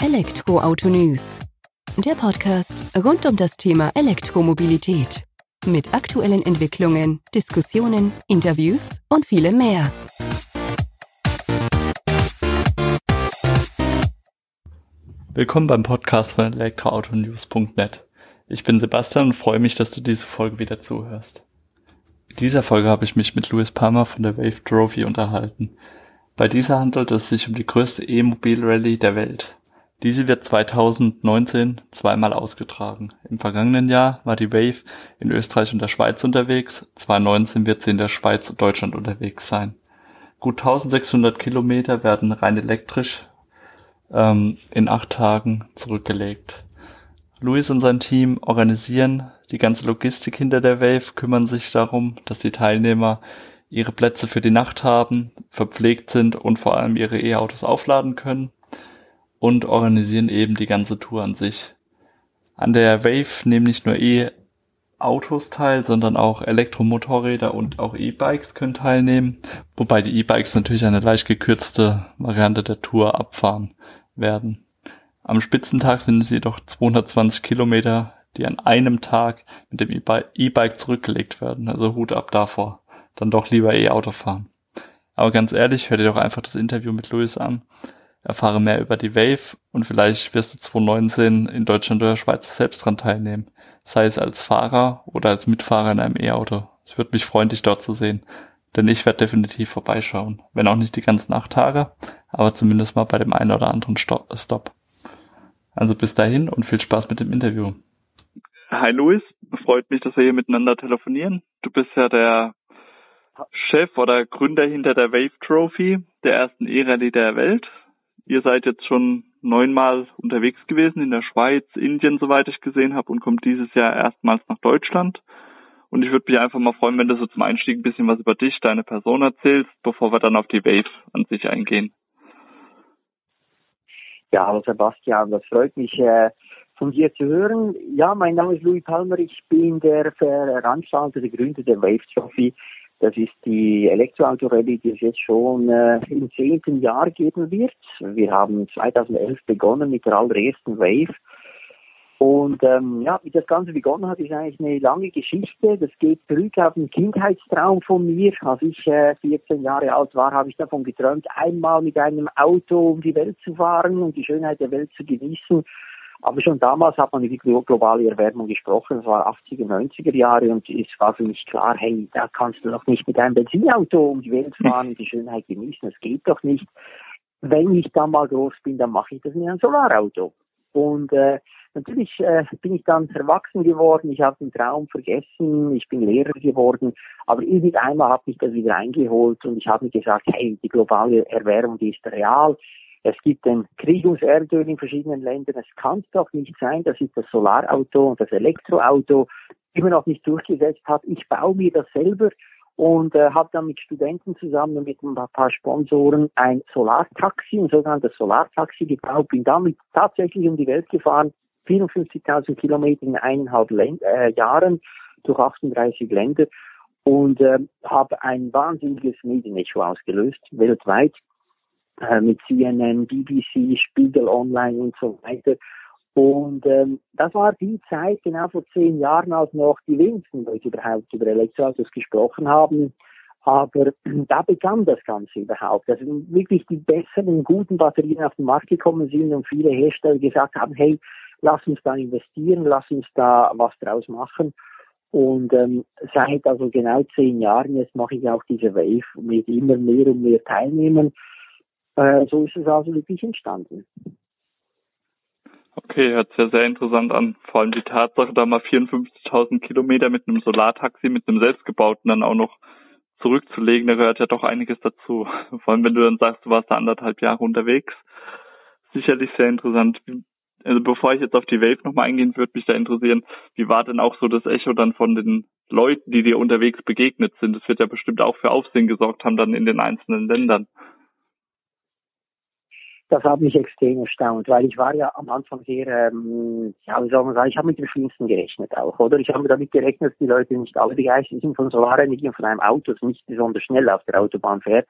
Elektroauto News. Der Podcast rund um das Thema Elektromobilität. Mit aktuellen Entwicklungen, Diskussionen, Interviews und vielem mehr. Willkommen beim Podcast von elektroautonews.net. Ich bin Sebastian und freue mich, dass du diese Folge wieder zuhörst. In dieser Folge habe ich mich mit Louis Palmer von der Wave Trophy unterhalten. Bei dieser handelt es sich um die größte E-Mobil-Rallye der Welt. Diese wird 2019 zweimal ausgetragen. Im vergangenen Jahr war die Wave in Österreich und der Schweiz unterwegs. 2019 wird sie in der Schweiz und Deutschland unterwegs sein. Gut 1600 Kilometer werden rein elektrisch ähm, in acht Tagen zurückgelegt. Luis und sein Team organisieren die ganze Logistik hinter der Wave, kümmern sich darum, dass die Teilnehmer ihre Plätze für die Nacht haben, verpflegt sind und vor allem ihre E-Autos aufladen können und organisieren eben die ganze Tour an sich. An der Wave nehmen nicht nur E-Autos teil, sondern auch Elektromotorräder und auch E-Bikes können teilnehmen, wobei die E-Bikes natürlich eine leicht gekürzte Variante der Tour abfahren werden. Am Spitzentag sind es jedoch 220 Kilometer, die an einem Tag mit dem E-Bike zurückgelegt werden. Also Hut ab davor dann doch lieber E-Auto fahren. Aber ganz ehrlich, hör dir doch einfach das Interview mit Louis an. Erfahre mehr über die Wave und vielleicht wirst du 2019 in Deutschland oder Schweiz selbst dran teilnehmen. Sei es als Fahrer oder als Mitfahrer in einem E-Auto. Ich würde mich freuen, dich dort zu sehen. Denn ich werde definitiv vorbeischauen. Wenn auch nicht die ganzen acht Tage, aber zumindest mal bei dem einen oder anderen Stop. Also bis dahin und viel Spaß mit dem Interview. Hi Luis, freut mich, dass wir hier miteinander telefonieren. Du bist ja der Chef oder Gründer hinter der Wave Trophy, der ersten E-Rallye der Welt. Ihr seid jetzt schon neunmal unterwegs gewesen in der Schweiz, Indien, soweit ich gesehen habe, und kommt dieses Jahr erstmals nach Deutschland. Und ich würde mich einfach mal freuen, wenn du so zum Einstieg ein bisschen was über dich, deine Person erzählst, bevor wir dann auf die Wave an sich eingehen. Ja, hallo Sebastian, das freut mich äh, von dir zu hören. Ja, mein Name ist Louis Palmer, ich bin der Veranstalter, der Gründer der Wave Trophy. Das ist die Elektroauto-Rallye, die es jetzt schon äh, im zehnten Jahr geben wird. Wir haben 2011 begonnen mit der allerersten Wave. Und ähm, ja, wie das Ganze begonnen hat, ist eigentlich eine lange Geschichte. Das geht zurück auf einen Kindheitstraum von mir. Als ich äh, 14 Jahre alt war, habe ich davon geträumt, einmal mit einem Auto um die Welt zu fahren und die Schönheit der Welt zu genießen. Aber schon damals hat man über die globale Erwärmung gesprochen, es war 80er, 90er Jahre und es war für mich klar, hey, da kannst du doch nicht mit einem Benzinauto um die Welt fahren und die Schönheit genießen, das geht doch nicht. Wenn ich dann mal groß bin, dann mache ich das mit einem Solarauto. Und äh, natürlich äh, bin ich dann erwachsen geworden, ich habe den Traum vergessen, ich bin Lehrer geworden, aber irgendeinmal hat mich das wieder eingeholt und ich habe mir gesagt, hey, die globale Erwärmung, die ist real, es gibt den Krieg ums Erdöl in verschiedenen Ländern. Es kann doch nicht sein, dass sich das Solarauto und das Elektroauto immer noch nicht durchgesetzt hat. Ich baue mir das selber und äh, habe dann mit Studenten zusammen und mit ein paar Sponsoren ein Solartaxi, ein sogenanntes Solartaxi gebaut. Bin damit tatsächlich um die Welt gefahren, 54.000 Kilometer in eineinhalb Länd äh, Jahren durch 38 Länder und äh, habe ein wahnsinniges Medienecho ausgelöst, weltweit äh, mit CNN, BBC, Spiegel Online und so weiter. Und ähm, das war die Zeit, genau vor zehn Jahren, als noch die wenigsten Leute überhaupt über Elektroautos gesprochen haben. Aber da begann das Ganze überhaupt. Also wirklich die besseren, guten Batterien auf den Markt gekommen sind und viele Hersteller gesagt haben, hey, lass uns da investieren, lass uns da was draus machen. Und ähm, seit also genau zehn Jahren jetzt mache ich auch diese Wave mit immer mehr und mehr Teilnehmern. Äh, so ist es also wirklich entstanden. Okay, hört sich ja sehr interessant an. Vor allem die Tatsache, da mal 54.000 Kilometer mit einem Solartaxi, mit einem selbstgebauten dann auch noch zurückzulegen, da gehört ja doch einiges dazu. Vor allem, wenn du dann sagst, du warst da anderthalb Jahre unterwegs. Sicherlich sehr interessant. Also bevor ich jetzt auf die Wave nochmal eingehen, würde mich da interessieren, wie war denn auch so das Echo dann von den Leuten, die dir unterwegs begegnet sind? Das wird ja bestimmt auch für Aufsehen gesorgt haben dann in den einzelnen Ländern das hat mich extrem erstaunt, weil ich war ja am Anfang sehr, ähm, ja, wie soll man sagen, ich habe mit dem Schlimmsten gerechnet auch, oder? Ich habe damit gerechnet, dass die Leute nicht alle begeistert sind von Solarenergie und von einem Auto, das nicht besonders schnell auf der Autobahn fährt.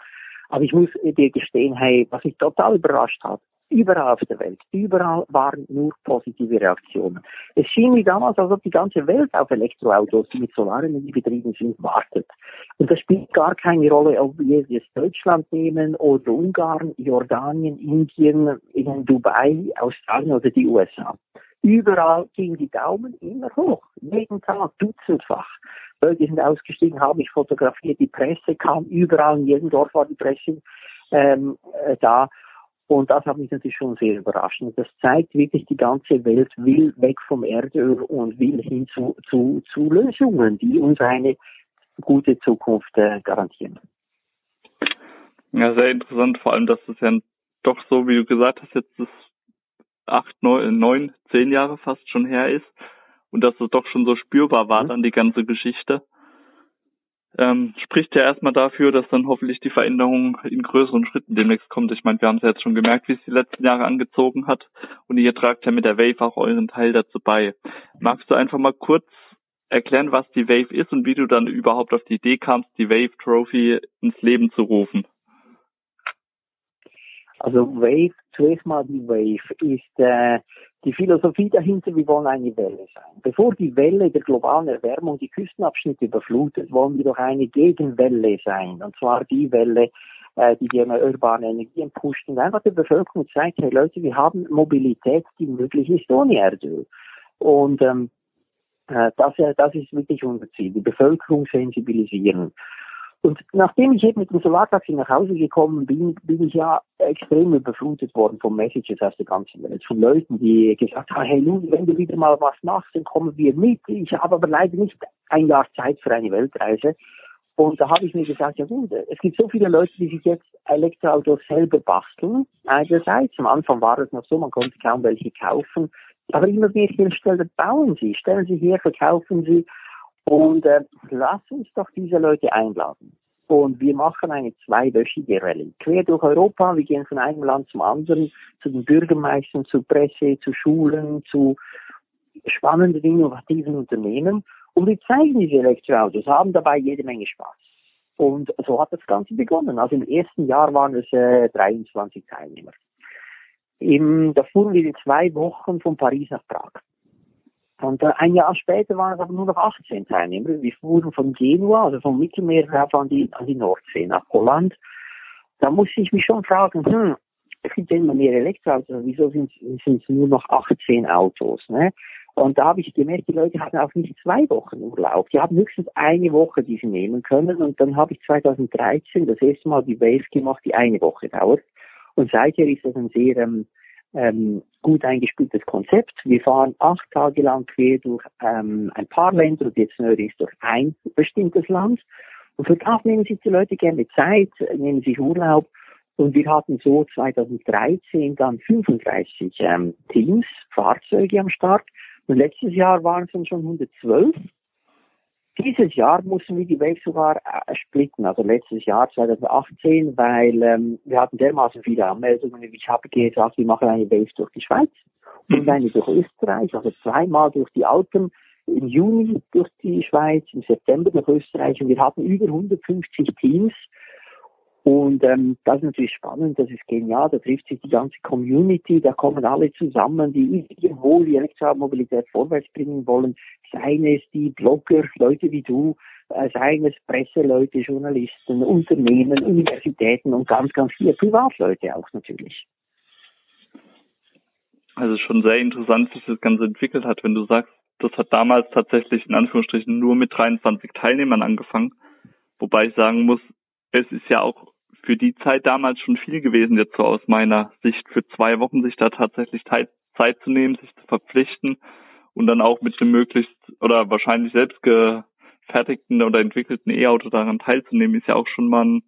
Aber ich muss dir gestehen, hey, was mich total überrascht hat, Überall auf der Welt, überall waren nur positive Reaktionen. Es schien wie damals, als ob die ganze Welt auf Elektroautos, die mit Solarenergie betrieben sind, wartet. Und das spielt gar keine Rolle, ob wir jetzt Deutschland nehmen oder Ungarn, Jordanien, Indien, in Dubai, Australien oder die USA. Überall gingen die Daumen immer hoch. Jeden Tag, dutzendfach. Leute sind ausgestiegen, haben mich fotografiert, die Presse kam überall, in jedem Dorf war die Presse ähm, äh, da. Und das hat mich natürlich schon sehr überrascht. Und das zeigt wirklich, die ganze Welt will weg vom Erdöl und will hin zu, zu, zu Lösungen, die uns eine gute Zukunft äh, garantieren. Ja, sehr interessant, vor allem, dass es ja doch so, wie du gesagt hast, jetzt das acht, neun, neun, zehn Jahre fast schon her ist und dass es doch schon so spürbar war, mhm. dann die ganze Geschichte ähm, spricht ja erstmal dafür, dass dann hoffentlich die Veränderung in größeren Schritten demnächst kommt. Ich meine, wir haben es ja jetzt schon gemerkt, wie es die letzten Jahre angezogen hat und ihr tragt ja mit der Wave auch euren Teil dazu bei. Magst du einfach mal kurz erklären, was die Wave ist und wie du dann überhaupt auf die Idee kamst, die Wave Trophy ins Leben zu rufen? Also Wave, zuerst mal die Wave ist äh, die Philosophie dahinter, wir wollen eine Welle sein. Bevor die Welle der globalen Erwärmung die Küstenabschnitte überflutet, wollen wir doch eine Gegenwelle sein. Und zwar die Welle, äh, die die erneuerbaren Energien pusht und einfach der Bevölkerung zeigt, hey Leute, wir haben Mobilität, die möglich ist ohne Erdöl. Und ähm, äh, das, äh, das ist wirklich unser Ziel, die Bevölkerung sensibilisieren. Und nachdem ich eben mit dem Solartaxi nach Hause gekommen bin, bin ich ja extrem überflutet worden von Messages aus der ganzen Welt, von Leuten, die gesagt haben, hey Louis, wenn du wieder mal was machst, dann kommen wir mit. Ich habe aber leider nicht ein Jahr Zeit für eine Weltreise. Und da habe ich mir gesagt, ja gut, es gibt so viele Leute, die sich jetzt Elektroautos selber basteln. Einerseits, am Anfang war es noch so, man konnte kaum welche kaufen. Aber immer mehr Hersteller bauen sie, stellen sie her, verkaufen sie. Und äh, lass uns doch diese Leute einladen. Und wir machen eine zweiwöchige Rallye. Quer durch Europa, wir gehen von einem Land zum anderen, zu den Bürgermeistern, zur Presse, zu Schulen, zu spannenden, innovativen Unternehmen. Und wir zeigen diese Elektroautos, haben dabei jede Menge Spaß. Und so hat das Ganze begonnen. Also im ersten Jahr waren es äh, 23 Teilnehmer. Im, da fuhren wir in zwei Wochen von Paris nach Prag. Und äh, ein Jahr später waren es aber nur noch 18 Teilnehmer. Wir fuhren von Genua, also vom Mittelmeer rauf an die, an die Nordsee, nach Holland. Da musste ich mich schon fragen, hm, es gibt immer mehr Elektroautos, also wieso sind es nur noch 18 Autos, ne? Und da habe ich gemerkt, die Leute hatten auch nicht zwei Wochen Urlaub. Die haben höchstens eine Woche, die sie nehmen können. Und dann habe ich 2013 das erste Mal die Wave gemacht, die eine Woche dauert. Und seither ist das ein sehr ähm, ähm, gut eingespieltes Konzept. Wir fahren acht Tage lang quer durch ähm, ein paar Länder und jetzt neuerdings durch ein bestimmtes Land. Und für das nehmen sich die Leute gerne Zeit, nehmen sich Urlaub. Und wir hatten so 2013 dann 35 ähm, Teams, Fahrzeuge am Start. Und letztes Jahr waren es dann schon 112. Dieses Jahr mussten wir die Wave sogar äh, splitten, also letztes Jahr 2018, weil ähm, wir hatten dermaßen viele Anmeldungen. Ich habe gesagt, wir machen eine Wave durch die Schweiz und mhm. eine durch Österreich, also zweimal durch die Alpen, im Juni durch die Schweiz, im September durch Österreich und wir hatten über 150 Teams und ähm, das ist natürlich spannend, das ist genial, da trifft sich die ganze Community, da kommen alle zusammen, die irgendwo die Elektromobilität vorwärts bringen wollen, seien es die Blogger, Leute wie du, äh, seien es Presseleute, Journalisten, Unternehmen, Universitäten und ganz, ganz viele Privatleute auch natürlich. Also schon sehr interessant, wie sich das Ganze entwickelt hat, wenn du sagst, das hat damals tatsächlich in Anführungsstrichen nur mit 23 Teilnehmern angefangen. Wobei ich sagen muss, es ist ja auch für die Zeit damals schon viel gewesen, jetzt so aus meiner Sicht, für zwei Wochen sich da tatsächlich Zeit zu nehmen, sich zu verpflichten und dann auch mit einem möglichst oder wahrscheinlich selbst gefertigten oder entwickelten E-Auto daran teilzunehmen, ist ja auch schon mal ein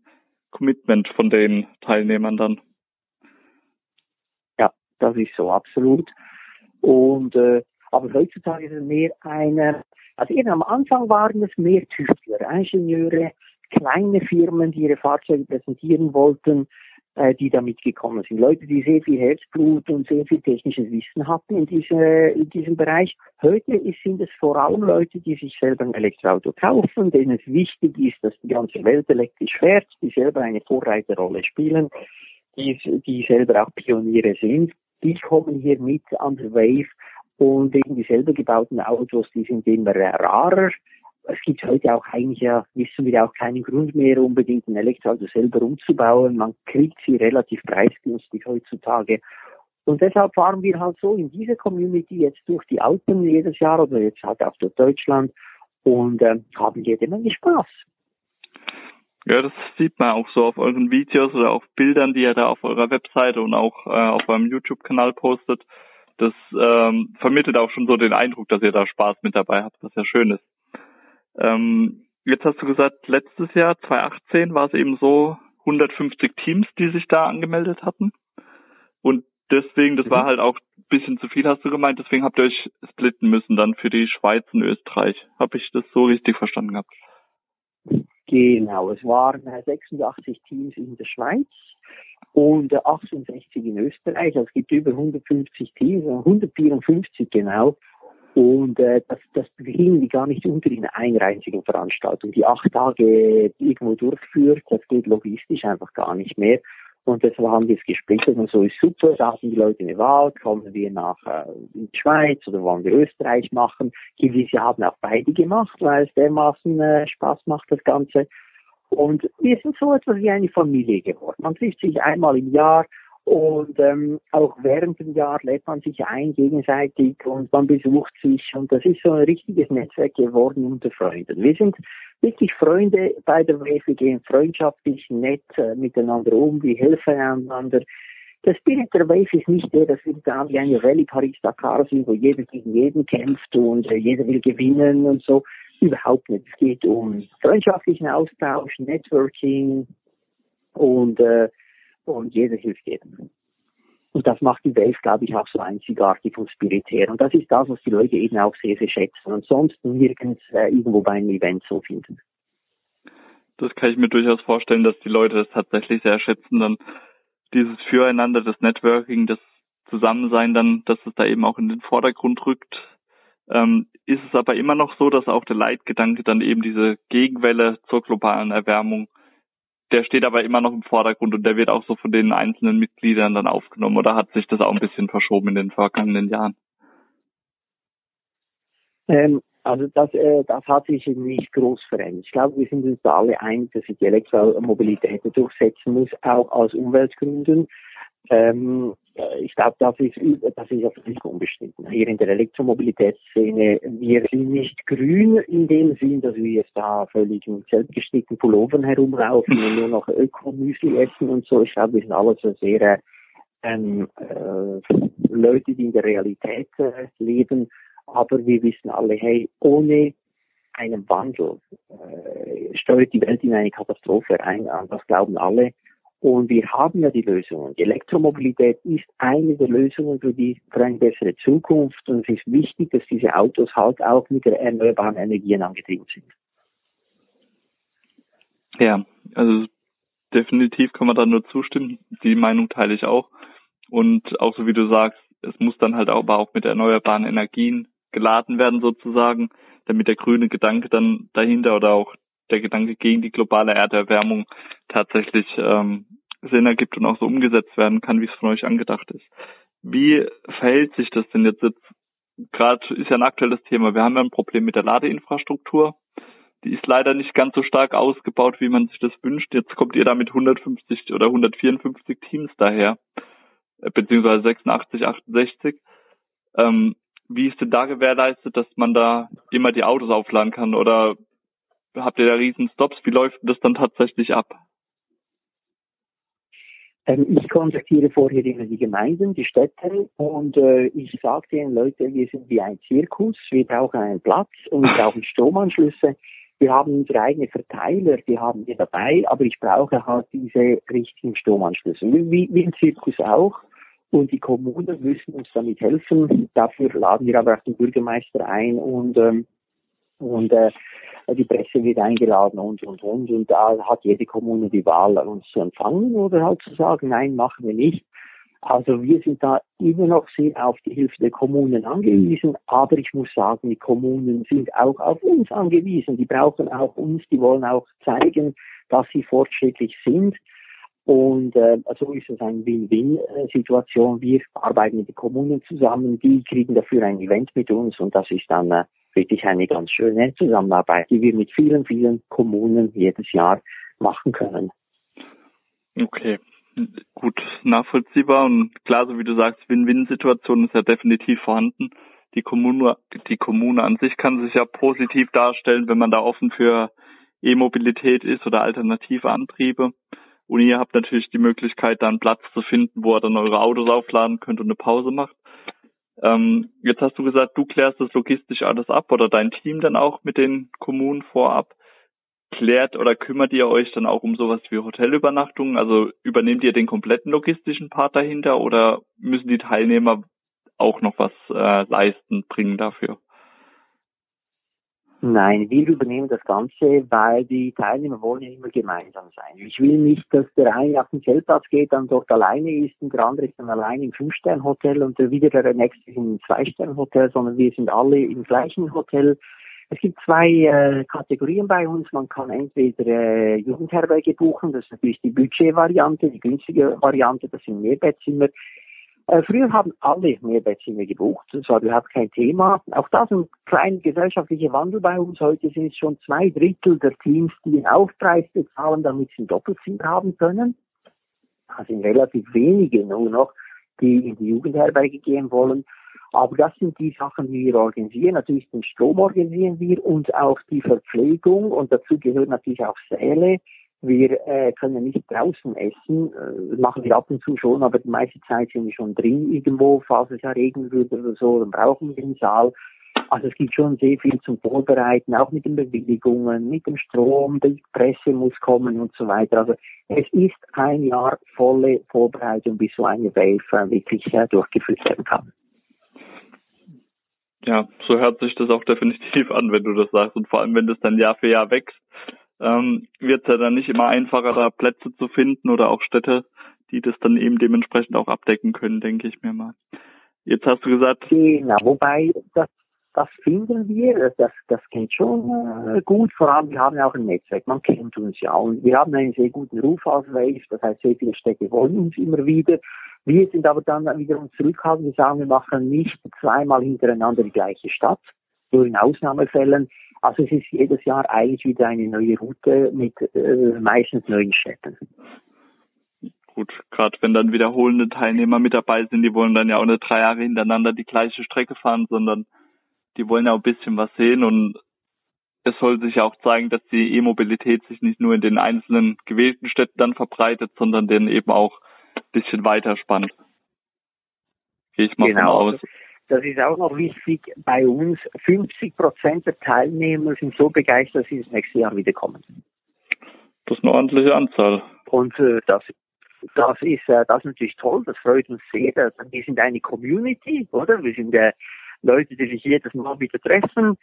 Commitment von den Teilnehmern dann. Ja, das ist so absolut. Und äh, aber heutzutage ist es mehr eine, also eben am Anfang waren es mehr Tüftler, Ingenieure, kleine Firmen, die ihre Fahrzeuge präsentieren wollten, äh, die da mitgekommen sind. Leute, die sehr viel Herzblut und sehr viel technisches Wissen hatten in, diese, in diesem Bereich. Heute ist, sind es vor allem Leute, die sich selber ein Elektroauto kaufen, denen es wichtig ist, dass die ganze Welt elektrisch fährt, die selber eine Vorreiterrolle spielen. die, die selber auch Pioniere sind. Die kommen hier mit an der Wave und eben die selber gebauten Autos, die sind immer rarer. Es gibt heute auch eigentlich ja, wissen wir auch keinen Grund mehr, unbedingt ein Elektroauto selber umzubauen. Man kriegt sie relativ preisgünstig heutzutage. Und deshalb fahren wir halt so in dieser Community jetzt durch die Alpen jedes Jahr oder jetzt halt auch durch Deutschland und äh, haben jede Menge Spaß. Ja, das sieht man auch so auf euren Videos oder auf Bildern, die ihr da auf eurer Webseite und auch äh, auf eurem YouTube-Kanal postet. Das ähm, vermittelt auch schon so den Eindruck, dass ihr da Spaß mit dabei habt, was ja schön ist. Ähm, jetzt hast du gesagt, letztes Jahr, 2018, war es eben so 150 Teams, die sich da angemeldet hatten. Und deswegen, das mhm. war halt auch ein bisschen zu viel, hast du gemeint, deswegen habt ihr euch splitten müssen dann für die Schweiz und Österreich. Habe ich das so richtig verstanden gehabt? Genau, es waren 86 Teams in der Schweiz und 68 in Österreich. Also es gibt über 150 Teams, 154 genau. Und äh, das, das die gar nicht unter in einer einzigen Veranstaltung. Die acht Tage irgendwo durchführt, das geht logistisch einfach gar nicht mehr. Und deshalb haben wir es gesplittet und so ist super. Da hatten die Leute eine Wahl, kommen wir nach äh, in die Schweiz oder wollen wir Österreich machen. Gewisse haben auch beide gemacht, weil es dermaßen äh, Spaß macht, das Ganze. Und wir sind so etwas wie eine Familie geworden. Man trifft sich einmal im Jahr und ähm, auch während dem Jahr lädt man sich ein gegenseitig und man besucht sich und das ist so ein richtiges Netzwerk geworden unter Freunden. Wir sind wirklich Freunde bei der Wave, wir gehen freundschaftlich nett äh, miteinander um, wir helfen einander. Der Spirit der Wave ist nicht der, dass wir da wie eine Rallye Paris-Dakar sind, wo jeder gegen jeden kämpft und äh, jeder will gewinnen und so. Überhaupt nicht. Es geht um freundschaftlichen Austausch, Networking und äh, und jeder hilft jedem. Und das macht die Welt, glaube ich, auch so einzigartig und spiritär. Und das ist das, was die Leute eben auch sehr, sehr schätzen und sonst nirgends äh, irgendwo bei einem Event so finden. Das kann ich mir durchaus vorstellen, dass die Leute das tatsächlich sehr schätzen, dann dieses Füreinander, das Networking, das Zusammensein dann, dass es da eben auch in den Vordergrund rückt. Ähm, ist es aber immer noch so, dass auch der Leitgedanke dann eben diese Gegenwelle zur globalen Erwärmung der steht aber immer noch im Vordergrund und der wird auch so von den einzelnen Mitgliedern dann aufgenommen oder hat sich das auch ein bisschen verschoben in den vergangenen Jahren? Ähm, also das, äh, das hat sich nicht groß verändert. Ich glaube, wir sind uns da alle einig, dass sich die Elektromobilität durchsetzen muss, auch aus Umweltgründen. Ähm, äh, ich glaube, das ist, das ist ja völlig unbestritten. Hier in der Elektromobilitätsszene, wir sind nicht grün in dem Sinn, dass wir jetzt da völlig mit selbstgestickten Pullovern herumlaufen und nur noch Ökomüsli essen und so. Ich glaube, wir sind alle so sehr ähm, äh, Leute, die in der Realität äh, leben. Aber wir wissen alle, hey, ohne einen Wandel äh, steuert die Welt in eine Katastrophe ein. Das glauben alle. Und wir haben ja die Lösungen. Die Elektromobilität ist eine der Lösungen für, die, für eine bessere Zukunft. Und es ist wichtig, dass diese Autos halt auch mit der erneuerbaren Energien angetrieben sind. Ja, also definitiv kann man da nur zustimmen. Die Meinung teile ich auch. Und auch so wie du sagst, es muss dann halt aber auch mit erneuerbaren Energien geladen werden sozusagen, damit der grüne Gedanke dann dahinter oder auch der Gedanke gegen die globale Erderwärmung tatsächlich ähm, Sinn ergibt und auch so umgesetzt werden kann, wie es von euch angedacht ist. Wie verhält sich das denn jetzt? jetzt Gerade ist ja ein aktuelles Thema. Wir haben ja ein Problem mit der Ladeinfrastruktur. Die ist leider nicht ganz so stark ausgebaut, wie man sich das wünscht. Jetzt kommt ihr da mit 150 oder 154 Teams daher, äh, beziehungsweise 86, 68. Ähm, wie ist denn da gewährleistet, dass man da immer die Autos aufladen kann? Oder habt ihr da riesen Stops? Wie läuft das dann tatsächlich ab? Ähm, ich kontaktiere vorher immer die Gemeinden, die Städte und äh, ich sage den Leuten, wir sind wie ein Zirkus, wir brauchen einen Platz und wir brauchen Stromanschlüsse. Wir haben unsere eigenen Verteiler, die haben wir dabei, aber ich brauche halt diese richtigen Stromanschlüsse. Wie, wie im Zirkus auch. Und die Kommunen müssen uns damit helfen. Dafür laden wir aber auch den Bürgermeister ein und ähm, und äh, die Presse wird eingeladen und, und, und. Und da hat jede Kommune die Wahl, uns zu empfangen oder halt zu sagen, nein, machen wir nicht. Also wir sind da immer noch sehr auf die Hilfe der Kommunen angewiesen, aber ich muss sagen, die Kommunen sind auch auf uns angewiesen. Die brauchen auch uns, die wollen auch zeigen, dass sie fortschrittlich sind. Und äh, so ist es eine Win-Win-Situation. Wir arbeiten mit den Kommunen zusammen, die kriegen dafür ein Event mit uns und das ist dann äh, wirklich eine ganz schöne Zusammenarbeit, die wir mit vielen, vielen Kommunen jedes Jahr machen können. Okay, gut nachvollziehbar und klar, so wie du sagst, Win-Win-Situation ist ja definitiv vorhanden. Die Kommune, die Kommune an sich kann sich ja positiv darstellen, wenn man da offen für E-Mobilität ist oder alternative Antriebe. Und ihr habt natürlich die Möglichkeit, da einen Platz zu finden, wo ihr dann eure Autos aufladen könnt und eine Pause macht. Ähm, jetzt hast du gesagt, du klärst das logistisch alles ab oder dein Team dann auch mit den Kommunen vorab. Klärt oder kümmert ihr euch dann auch um sowas wie Hotelübernachtungen? Also übernehmt ihr den kompletten logistischen Part dahinter oder müssen die Teilnehmer auch noch was äh, leisten, bringen dafür? Nein, wir übernehmen das Ganze, weil die Teilnehmer wollen ja immer gemeinsam sein. Ich will nicht, dass der eine auf den Zeltplatz geht, dann dort alleine ist und der andere ist dann alleine im Fünf-Stern-Hotel und der wieder der nächste im Zwei-Stern-Hotel, sondern wir sind alle im gleichen Hotel. Es gibt zwei äh, Kategorien bei uns. Man kann entweder äh, Jugendherberge buchen, das ist natürlich die Budget-Variante, die günstige Variante, das sind Mehrbettzimmer. Äh, früher haben alle Mehrbettzimmer gebucht, das war überhaupt kein Thema. Auch das ein kleiner gesellschaftlicher Wandel bei uns. Heute sind es schon zwei Drittel der Teams, die den Aufpreis bezahlen, damit sie ein Doppelzimmer haben können. Das sind relativ wenige nur noch, die in die Jugendherberge gehen wollen. Aber das sind die Sachen, die wir organisieren. Natürlich den Strom organisieren wir und auch die Verpflegung und dazu gehören natürlich auch Säle, wir äh, können nicht draußen essen, äh, machen wir ab und zu schon, aber die meiste Zeit sind wir schon drin irgendwo, falls es ja regnen würde oder so, dann brauchen wir den Saal. Also es gibt schon sehr viel zum Vorbereiten, auch mit den Bewilligungen, mit dem Strom, die Presse muss kommen und so weiter. Also es ist ein Jahr volle Vorbereitung, bis so eine Wave wirklich äh, durchgeführt werden kann. Ja, so hört sich das auch definitiv an, wenn du das sagst und vor allem, wenn das dann Jahr für Jahr wächst ähm, wird es ja dann nicht immer einfacher, da Plätze zu finden oder auch Städte, die das dann eben dementsprechend auch abdecken können, denke ich mir mal. Jetzt hast du gesagt. Genau, wobei das, das finden wir, das, das geht schon äh, gut. Vor allem, wir haben ja auch ein Netzwerk, man kennt uns ja und wir haben einen sehr guten Ruf als Wave, das heißt, sehr viele Städte wollen uns immer wieder. Wir sind aber dann wiederum zurückhaltend, wir sagen, wir machen nicht zweimal hintereinander die gleiche Stadt, nur in Ausnahmefällen. Also es ist jedes Jahr eigentlich wieder eine neue Route mit äh, meistens neuen Städten. Gut, gerade wenn dann wiederholende Teilnehmer mit dabei sind, die wollen dann ja auch nicht drei Jahre hintereinander die gleiche Strecke fahren, sondern die wollen ja auch ein bisschen was sehen und es soll sich ja auch zeigen, dass die E-Mobilität sich nicht nur in den einzelnen gewählten Städten dann verbreitet, sondern den eben auch ein bisschen weiter spannt. Gehe ich mal genau. von aus. Das ist auch noch wichtig bei uns. 50 Prozent der Teilnehmer sind so begeistert, dass sie das nächste Jahr wiederkommen. Das ist eine ordentliche Anzahl. Und äh, das, das ist äh, das ist natürlich toll. Das freut uns sehr. Wir sind eine Community, oder? Wir sind äh, Leute, die sich jedes Mal wieder treffen,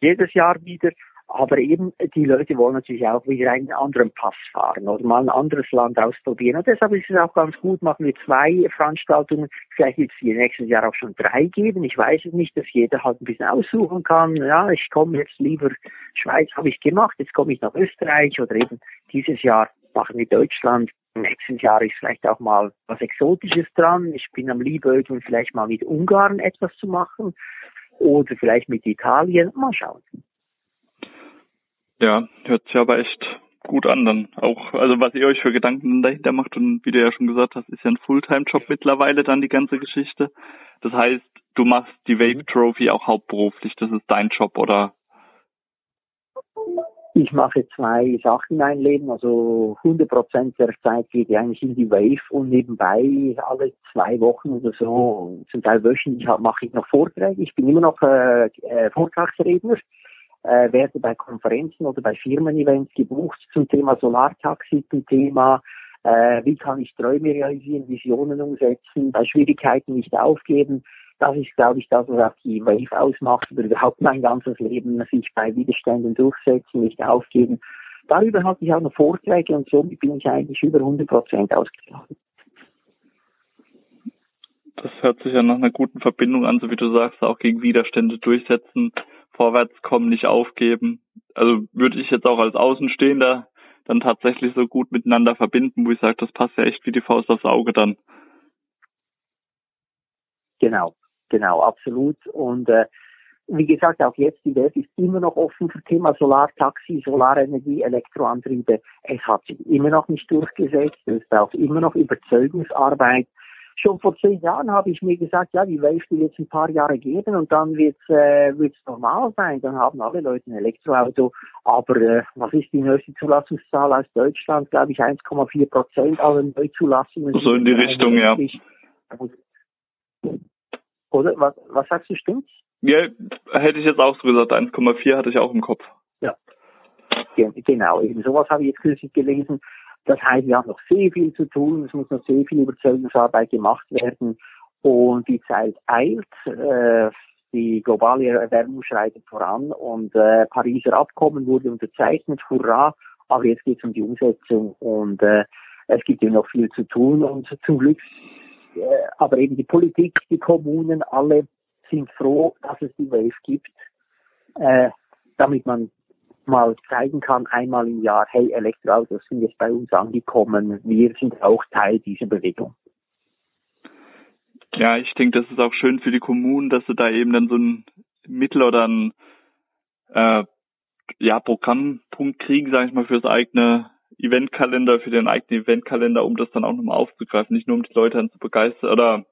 jedes Jahr wieder. Aber eben, die Leute wollen natürlich auch wieder einen anderen Pass fahren oder mal ein anderes Land ausprobieren. Und deshalb ist es auch ganz gut, machen wir zwei Veranstaltungen. Vielleicht wird es hier nächstes Jahr auch schon drei geben. Ich weiß es nicht, dass jeder halt ein bisschen aussuchen kann. Ja, ich komme jetzt lieber, Schweiz habe ich gemacht, jetzt komme ich nach Österreich oder eben dieses Jahr machen wir Deutschland. Nächstes Jahr ist vielleicht auch mal was Exotisches dran. Ich bin am Liebäugeln, vielleicht mal mit Ungarn etwas zu machen oder vielleicht mit Italien. Mal schauen. Ja, hört sich aber echt gut an dann. Auch, also was ihr euch für Gedanken dahinter macht und wie du ja schon gesagt hast, ist ja ein Fulltime-Job mittlerweile dann die ganze Geschichte. Das heißt, du machst die Wave mhm. Trophy auch hauptberuflich, das ist dein Job oder? Ich mache zwei Sachen in meinem Leben, also 100 Prozent der Zeit geht eigentlich in die Wave und nebenbei alle zwei Wochen oder so, zum Teil wöchentlich mache ich noch Vorträge. Ich bin immer noch äh Vortragsredner äh, werde bei Konferenzen oder bei Firmen-Events gebucht zum Thema Solartaxi, zum Thema äh, wie kann ich Träume realisieren, Visionen umsetzen, bei Schwierigkeiten nicht aufgeben. Das ist, glaube ich, das, was auch die Wave ausmacht oder überhaupt mein ganzes Leben, sich bei Widerständen durchsetzen, nicht aufgeben. Darüber hatte ich auch noch Vorträge und somit bin ich eigentlich über 100 Prozent ausgelastet. Das hört sich ja nach einer guten Verbindung an, so wie du sagst, auch gegen Widerstände durchsetzen vorwärts kommen, nicht aufgeben. Also würde ich jetzt auch als Außenstehender dann tatsächlich so gut miteinander verbinden, wo ich sage, das passt ja echt wie die Faust aufs Auge dann. Genau, genau, absolut. Und äh, wie gesagt, auch jetzt, die Welt ist immer noch offen für Thema Solartaxi, Solarenergie, Elektroantriebe. Es hat sich immer noch nicht durchgesetzt. Es braucht immer noch Überzeugungsarbeit. Schon vor zehn Jahren habe ich mir gesagt, ja, die Wave will jetzt ein paar Jahre geben und dann wird es äh, wird's normal sein. Dann haben alle Leute ein Elektroauto. Aber äh, was ist die neueste Zulassungszahl aus Deutschland? Glaube ich 1,4 Prozent aller Neuzulassungen. So in die Richtung, ja. Oder was, was sagst du, stimmt's? Ja, hätte ich jetzt auch so gesagt, 1,4 hatte ich auch im Kopf. Ja, genau, eben sowas habe ich jetzt kürzlich gelesen. Das heißt, wir haben noch sehr viel zu tun, es muss noch sehr viel Überzeugungsarbeit gemacht werden. Und die Zeit eilt. Äh, die globale Erwärmung schreitet voran. Und äh, Pariser Abkommen wurde unterzeichnet, hurra, aber jetzt geht es um die Umsetzung. Und äh, es gibt ja noch viel zu tun. Und zum Glück, äh, aber eben die Politik, die Kommunen, alle sind froh, dass es die Wave gibt, äh, damit man mal zeigen kann, einmal im Jahr, hey, Elektroautos sind jetzt bei uns angekommen, wir sind auch Teil dieser Bewegung. Ja, ich denke, das ist auch schön für die Kommunen, dass sie da eben dann so ein Mittel oder ein äh, ja, Programmpunkt kriegen, sage ich mal, fürs eigene Eventkalender, für den eigenen Eventkalender, um das dann auch nochmal aufzugreifen, nicht nur um die Leute dann zu begeistern oder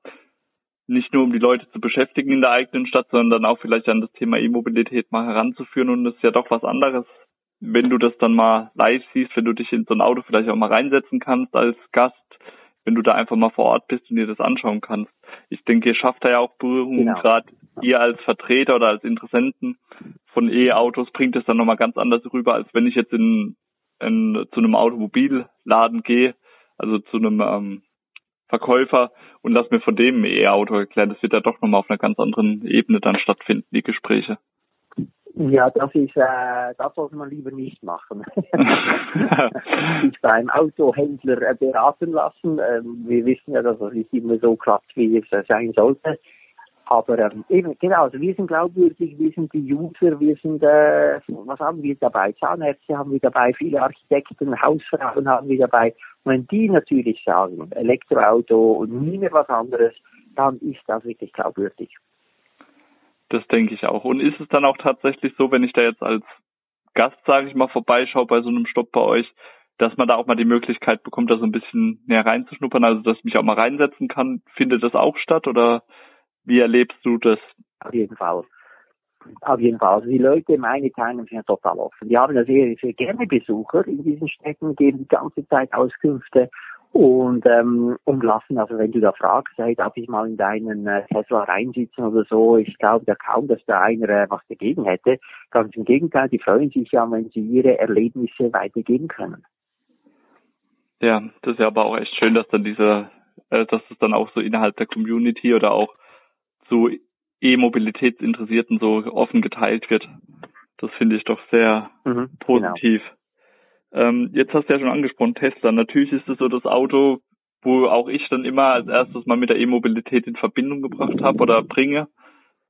nicht nur um die Leute zu beschäftigen in der eigenen Stadt, sondern auch vielleicht an das Thema E-Mobilität mal heranzuführen. Und das ist ja doch was anderes, wenn du das dann mal live siehst, wenn du dich in so ein Auto vielleicht auch mal reinsetzen kannst als Gast, wenn du da einfach mal vor Ort bist und dir das anschauen kannst. Ich denke, ihr schafft da ja auch Berührungen, genau. gerade ihr als Vertreter oder als Interessenten von E-Autos bringt es dann nochmal ganz anders rüber, als wenn ich jetzt in, in zu einem Automobilladen gehe, also zu einem ähm, Verkäufer und lass mir von dem E-Auto erklären. Das wird ja doch nochmal auf einer ganz anderen Ebene dann stattfinden, die Gespräche. Ja, das ist, äh, das sollte man lieber nicht machen. sich beim Autohändler beraten lassen. Ähm, wir wissen ja, dass das nicht immer so klappt, wie es sein sollte. Aber ähm, eben, genau, also wir sind glaubwürdig, wir sind die User, wir sind, äh, was haben wir dabei? Zahnärzte haben wir dabei, viele Architekten, Hausfrauen haben wir dabei. Und wenn die natürlich sagen, Elektroauto und nie mehr was anderes, dann ist das wirklich glaubwürdig. Das denke ich auch. Und ist es dann auch tatsächlich so, wenn ich da jetzt als Gast, sage ich mal, vorbeischaue bei so einem Stopp bei euch, dass man da auch mal die Möglichkeit bekommt, da so ein bisschen näher reinzuschnuppern, also dass ich mich auch mal reinsetzen kann. Findet das auch statt oder wie erlebst du das? Auf jeden Fall. Auf jeden Fall. Also die Leute, meine Teilnehmer sind ja total offen. Die haben ja sehr, sehr gerne Besucher in diesen Städten, geben die ganze Zeit Auskünfte und, ähm, und lassen, also wenn du da fragst, hey, darf ich mal in deinen äh, Tesla reinsitzen oder so, ich glaube ja kaum, dass da einer äh, was dagegen hätte. Ganz im Gegenteil, die freuen sich ja, wenn sie ihre Erlebnisse weitergeben können. Ja, das ist ja aber auch echt schön, dass dann diese, äh, dass es dann auch so innerhalb der Community oder auch so E-Mobilitätsinteressierten so offen geteilt wird. Das finde ich doch sehr mhm, genau. positiv. Genau. Ähm, jetzt hast du ja schon angesprochen, Tesla. Natürlich ist es so das Auto, wo auch ich dann immer als erstes mal mit der E-Mobilität in Verbindung gebracht habe oder bringe,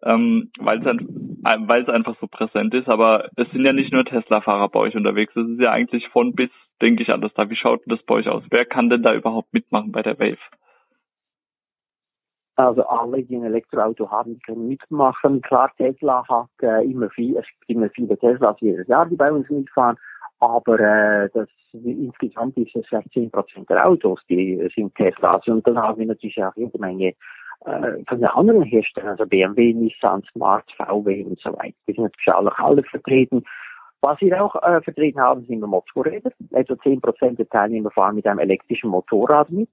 ähm, weil es ein, weil es einfach so präsent ist. Aber es sind ja nicht nur Tesla-Fahrer bei euch unterwegs. Es ist ja eigentlich von bis, denke ich, alles da. Wie schaut denn das bei euch aus? Wer kann denn da überhaupt mitmachen bei der Wave? Also alle, die ein Elektroauto haben, können mitmachen. Klar, Tesla hat immer viel, es gibt immer viele Teslas jedes Jahr, die bei uns mitfahren. Aber das, insgesamt ist es vielleicht 10 Prozent der Autos, die sind Teslas. Und dann haben wir natürlich auch jede Menge äh, von den anderen Herstellern, also BMW, Nissan, Smart, VW und so weiter. Die sind natürlich alle, alle vertreten. Was wir auch äh, vertreten haben, sind Motorräder. Etwa 10 Prozent der Teilnehmer fahren mit einem elektrischen Motorrad mit.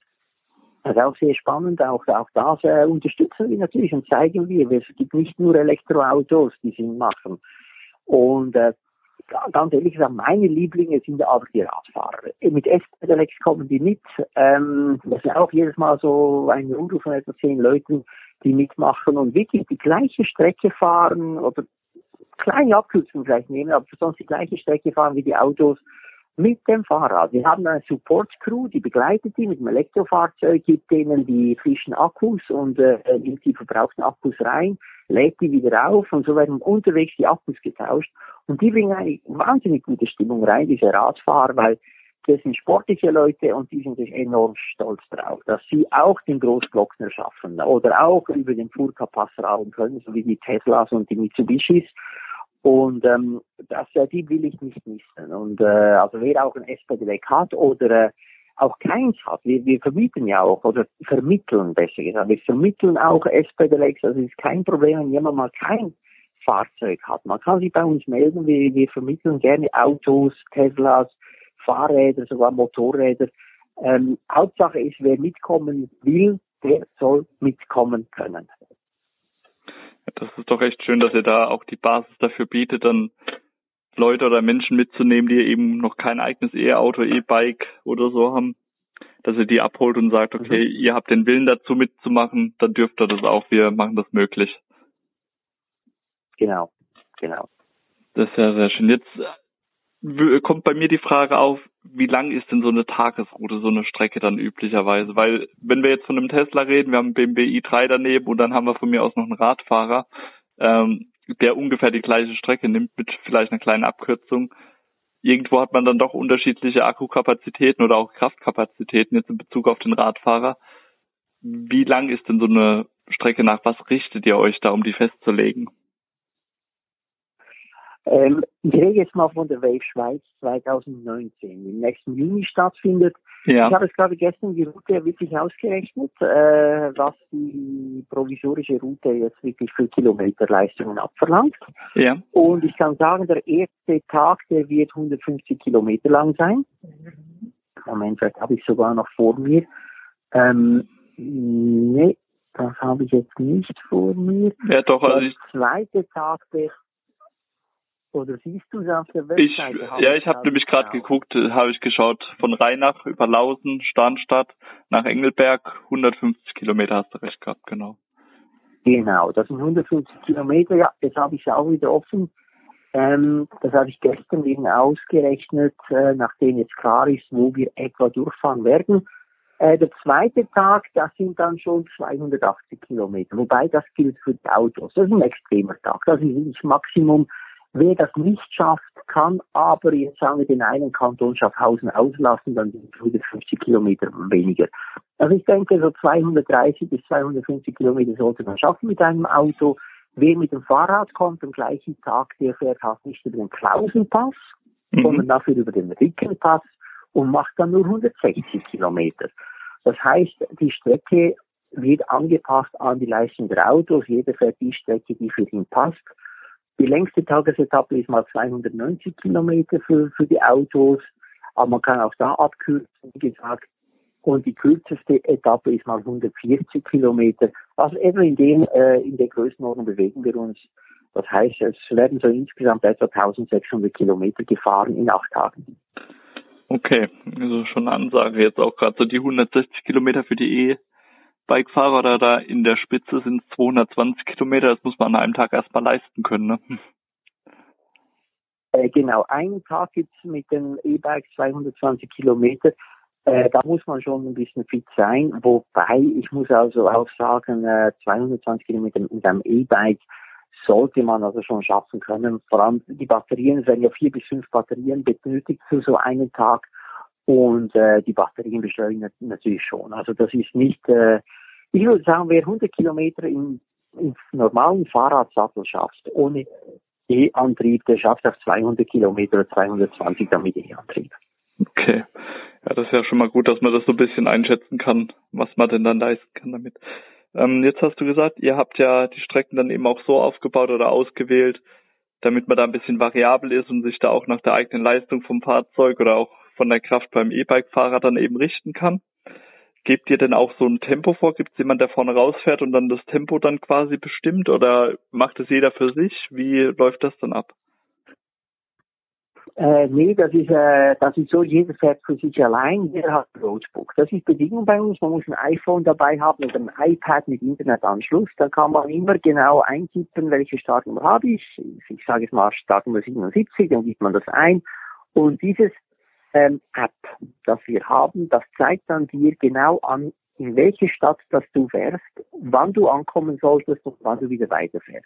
Das ist auch sehr spannend, auch, auch das äh, unterstützen wir natürlich und zeigen wir. Es gibt nicht nur Elektroautos, die Sinn machen. Und äh, ganz ehrlich gesagt, meine Lieblinge sind aber die Radfahrer. Mit S-Pedelecs kommen die mit. Ähm, das ist auch jedes Mal so ein Rudel von etwa zehn Leuten, die mitmachen und wirklich die gleiche Strecke fahren oder kleine Abkürzungen vielleicht nehmen, aber sonst die gleiche Strecke fahren wie die Autos mit dem Fahrrad. Wir haben eine Support-Crew, die begleitet die mit dem Elektrofahrzeug, gibt denen die frischen Akkus und äh, nimmt die verbrauchten Akkus rein, lädt die wieder auf und so werden unterwegs die Akkus getauscht. Und die bringen eine wahnsinnig gute Stimmung rein, diese Radfahrer, weil das sind sportliche Leute und die sind enorm stolz drauf, dass sie auch den Großglockner schaffen oder auch über den Furka-Pass rauen können, so wie die Teslas und die Mitsubishis. Und ähm, das, äh, die will ich nicht missen. Und äh, also wer auch ein S-Pedelec hat oder äh, auch keins hat, wir, wir vermieten ja auch oder vermitteln besser gesagt, wir vermitteln auch S-Pedelecs, also ist kein Problem, wenn jemand mal kein Fahrzeug hat. Man kann sich bei uns melden, wir, wir vermitteln gerne Autos, Teslas, Fahrräder, sogar Motorräder. Ähm, Hauptsache ist, wer mitkommen will, der soll mitkommen können. Ist doch echt schön, dass ihr da auch die Basis dafür bietet, dann Leute oder Menschen mitzunehmen, die eben noch kein eigenes E-Auto, E-Bike oder so haben, dass ihr die abholt und sagt, okay, mhm. ihr habt den Willen dazu mitzumachen, dann dürft ihr das auch, wir machen das möglich. Genau, genau. Das ist ja sehr schön. Jetzt kommt bei mir die Frage auf, wie lang ist denn so eine Tagesroute, so eine Strecke dann üblicherweise? Weil wenn wir jetzt von einem Tesla reden, wir haben einen BMW i3 daneben und dann haben wir von mir aus noch einen Radfahrer, ähm, der ungefähr die gleiche Strecke nimmt mit vielleicht einer kleinen Abkürzung. Irgendwo hat man dann doch unterschiedliche Akkukapazitäten oder auch Kraftkapazitäten jetzt in Bezug auf den Radfahrer. Wie lang ist denn so eine Strecke nach was richtet ihr euch da, um die festzulegen? Ähm, ich rede jetzt mal von der Wave Schweiz 2019, im nächsten Juni stattfindet. Ja. Ich habe es gerade gestern die Route wirklich ausgerechnet, äh, was die provisorische Route jetzt wirklich für Kilometerleistungen abverlangt. Ja. Und ich kann sagen, der erste Tag, der wird 150 Kilometer lang sein. Moment, vielleicht habe ich sogar noch vor mir. Ähm, nee, das habe ich jetzt nicht vor mir. Ja, doch. Also der zweite Tag, der oder siehst du es auf der Webseite? Ich, ja, ich habe nämlich gerade geguckt, äh, habe ich geschaut, von Rheinach über Lausen, Starnstadt nach Engelberg, 150 Kilometer hast du recht gehabt, genau. Genau, das sind 150 Kilometer, ja, das habe ich auch wieder offen. Ähm, das habe ich gestern eben ausgerechnet, äh, nachdem jetzt klar ist, wo wir etwa durchfahren werden. Äh, der zweite Tag, das sind dann schon 280 Kilometer, wobei das gilt für die Autos. Das ist ein extremer Tag. Das ist nicht Maximum Wer das nicht schafft, kann aber jetzt sagen wir den einen Kanton Schaffhausen auslassen, dann sind es 150 Kilometer weniger. Also ich denke, so 230 bis 250 Kilometer sollte man schaffen mit einem Auto. Wer mit dem Fahrrad kommt am gleichen Tag, der fährt halt nicht über den Klausenpass, mhm. sondern dafür über den Rickenpass und macht dann nur 160 Kilometer. Das heißt, die Strecke wird angepasst an die Leistung der Autos. Jeder fährt die Strecke, die für ihn passt. Die längste Tagesetappe ist mal 290 Kilometer für, für die Autos, aber man kann auch da abkürzen, wie gesagt. Und die kürzeste Etappe ist mal 140 Kilometer. Also etwa in dem, äh, in der Größenordnung bewegen wir uns. Das heißt, es werden so insgesamt etwa 1600 Kilometer gefahren in acht Tagen. Okay, also schon eine Ansage jetzt auch gerade so die 160 Kilometer für die E Bikefahrer da, da in der Spitze sind 220 Kilometer, das muss man an einem Tag erstmal leisten können, ne? Äh, genau, einen Tag gibt's mit dem E-Bike 220 Kilometer. Äh, da muss man schon ein bisschen fit sein, wobei ich muss also auch sagen, äh, 220 Kilometer mit einem E-Bike sollte man also schon schaffen können. Vor allem die Batterien, es werden ja vier bis fünf Batterien benötigt für so einen Tag und äh, die Batterien beschleunigen natürlich schon. Also das ist nicht, äh, ich würde sagen, wer 100 Kilometer im, im normalen Fahrradsattel schafft, ohne E-Antrieb, der schafft auf 200 Kilometer oder 220 damit E-Antrieb. Okay. Ja, das ist ja schon mal gut, dass man das so ein bisschen einschätzen kann, was man denn dann leisten kann damit. Ähm, jetzt hast du gesagt, ihr habt ja die Strecken dann eben auch so aufgebaut oder ausgewählt, damit man da ein bisschen variabel ist und sich da auch nach der eigenen Leistung vom Fahrzeug oder auch von der Kraft beim E-Bike-Fahrer dann eben richten kann. Gebt ihr denn auch so ein Tempo vor? Gibt es jemand, der vorne rausfährt und dann das Tempo dann quasi bestimmt oder macht es jeder für sich? Wie läuft das dann ab? Äh, nee, das ist, äh, das ist so, jeder fährt für sich allein, jeder hat ein Roadbook. Das ist Bedingung bei uns, man muss ein iPhone dabei haben oder ein iPad mit Internetanschluss, dann kann man immer genau eintippen, welche Startnummer habe ich. Ich sage jetzt mal Startnummer 77, dann gibt man das ein und dieses ähm, App, das wir haben, das zeigt dann dir genau an, in welche Stadt das du fährst, wann du ankommen solltest und wann du wieder weiterfährst.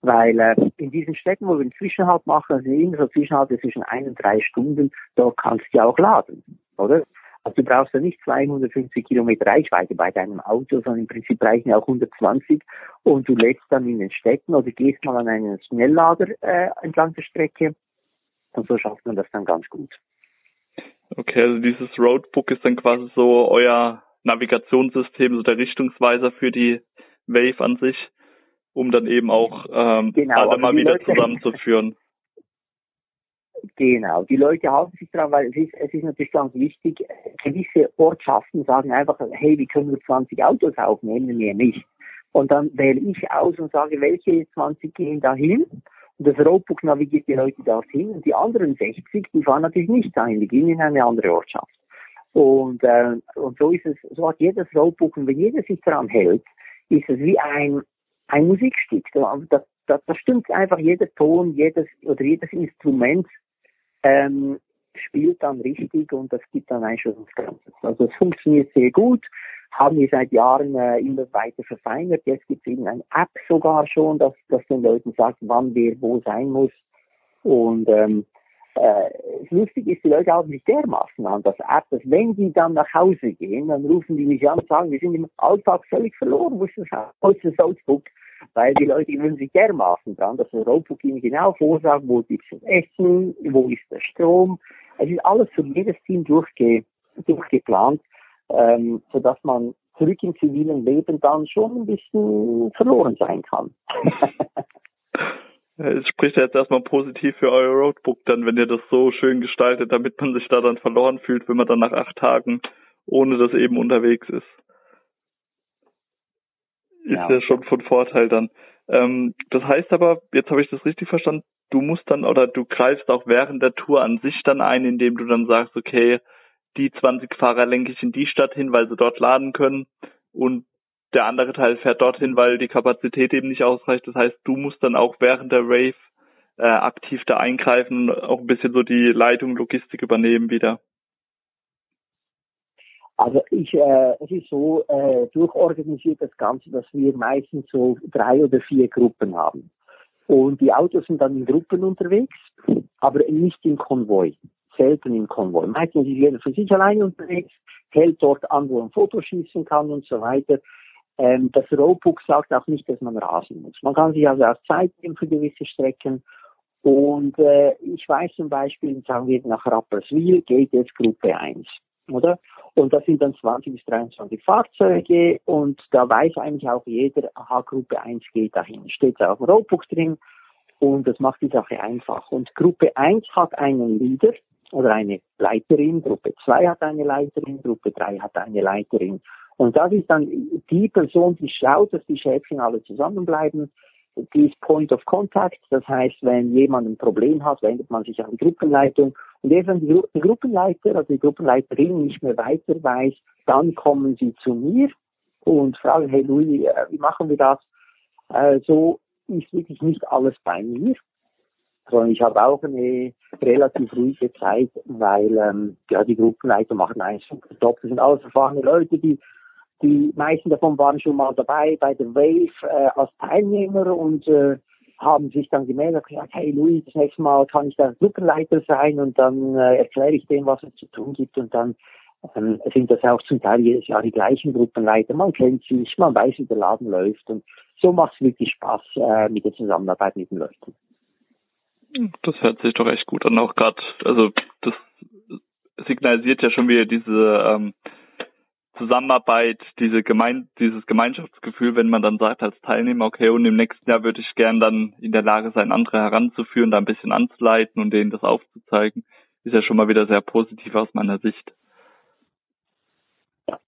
Weil äh, in diesen Städten, wo wir einen Zwischenhalt machen, also immer so Zwischenhalte zwischen ein und drei Stunden, da kannst du ja auch laden, oder? Also du brauchst ja nicht 250 Kilometer Reichweite bei deinem Auto, sondern im Prinzip reichen ja auch 120 und du lädst dann in den Städten oder gehst mal an einen Schnelllader äh, entlang der Strecke und so schafft man das dann ganz gut. Okay, also dieses Roadbook ist dann quasi so euer Navigationssystem, so der Richtungsweiser für die Wave an sich, um dann eben auch ähm, genau, alle also mal wieder Leute, zusammenzuführen. Genau, die Leute halten sich daran, weil es ist, es ist natürlich ganz wichtig, gewisse Ortschaften sagen einfach, hey, wir können nur 20 Autos aufnehmen, mehr nicht. Und dann wähle ich aus und sage, welche 20 gehen dahin. Das Roadbook navigiert die Leute dorthin. Und die anderen 60, die fahren natürlich nicht dahin, die gehen in eine andere Ortschaft. Und, äh, und so ist es, so hat jedes Roadbook, und wenn jeder sich daran hält, ist es wie ein, ein Musikstück. Da, da, da stimmt einfach jeder Ton, jedes, oder jedes Instrument ähm, spielt dann richtig und das gibt dann eigentlich schon das Ganze. Also es funktioniert sehr gut, haben wir seit Jahren äh, immer weiter verfeinert. Jetzt gibt es eben eine App sogar schon, dass, dass den Leuten sagt, wann wer wo sein muss. Und ähm, äh, lustig ist, die Leute halten sich dermaßen an das App, dass wenn die dann nach Hause gehen, dann rufen die mich an und sagen, wir sind im Alltag völlig verloren, wo ist das Haus, das Notebook? Weil die Leute gewöhnen sich dermaßen dran, dass das Notebook ihnen genau vorsagt, wo gibt es Essen, wo ist der Strom. Es ist alles für jedes Team durchge durchgeplant, ähm, sodass man zurück im zivilen Leben dann schon ein bisschen verloren sein kann. Es spricht ja jetzt erstmal positiv für euer Roadbook dann, wenn ihr das so schön gestaltet, damit man sich da dann verloren fühlt, wenn man dann nach acht Tagen ohne das eben unterwegs ist. Ist ja, ja schon von Vorteil dann. Ähm, das heißt aber, jetzt habe ich das richtig verstanden, du musst dann oder du greifst auch während der Tour an sich dann ein, indem du dann sagst, okay, die 20 Fahrer lenke ich in die Stadt hin, weil sie dort laden können und der andere Teil fährt dorthin, weil die Kapazität eben nicht ausreicht. Das heißt, du musst dann auch während der Rave äh, aktiv da eingreifen auch ein bisschen so die Leitung, Logistik übernehmen wieder. Also ich, äh, es ist so äh, durchorganisiert das Ganze, dass wir meistens so drei oder vier Gruppen haben. Und die Autos sind dann in Gruppen unterwegs, aber nicht im Konvoi, selten im Konvoi. Meistens ist jeder für sich allein unterwegs, hält dort an, wo ein Foto schießen kann und so weiter. Ähm, das Roadbook sagt auch nicht, dass man rasen muss. Man kann sich also auch Zeit nehmen für gewisse Strecken. Und äh, ich weiß zum Beispiel, sagen wir nach Rapperswil geht jetzt Gruppe 1, oder? Und das sind dann 20 bis 23 Fahrzeuge und da weiß eigentlich auch jeder, aha, Gruppe 1 geht dahin. Steht auf dem Roadbook drin und das macht die Sache einfach. Und Gruppe 1 hat einen Leader oder eine Leiterin, Gruppe 2 hat eine Leiterin, Gruppe 3 hat eine Leiterin. Und das ist dann die Person, die schaut, dass die Schäfchen alle zusammenbleiben. Die ist Point of Contact. Das heißt, wenn jemand ein Problem hat, wendet man sich an die Gruppenleitung. Und erst wenn die, Gru die Gruppenleiter, also die Gruppenleiterin nicht mehr weiter weiß, dann kommen sie zu mir und fragen, hey Louis, äh, wie machen wir das? Äh, so ist wirklich nicht alles bei mir, sondern ich habe auch eine relativ ruhige Zeit, weil ähm, ja die Gruppenleiter machen einen super Job. Das sind alles erfahrene Leute, die die meisten davon waren schon mal dabei bei der Wave äh, als Teilnehmer und äh, haben sich dann gemeldet und gesagt, hey Louis, das nächste Mal kann ich da Gruppenleiter sein und dann äh, erkläre ich denen, was es zu tun gibt und dann ähm, sind das auch zum Teil jedes Jahr die gleichen Gruppenleiter. Man kennt sich, man weiß, wie der Laden läuft und so macht es wirklich Spaß äh, mit der Zusammenarbeit mit den Leuten. Das hört sich doch echt gut an, auch gerade, also das signalisiert ja schon wieder diese ähm, Zusammenarbeit, diese Gemein dieses Gemeinschaftsgefühl, wenn man dann sagt als Teilnehmer, okay, und im nächsten Jahr würde ich gern dann in der Lage sein, andere heranzuführen, da ein bisschen anzuleiten und denen das aufzuzeigen, ist ja schon mal wieder sehr positiv aus meiner Sicht. Ja.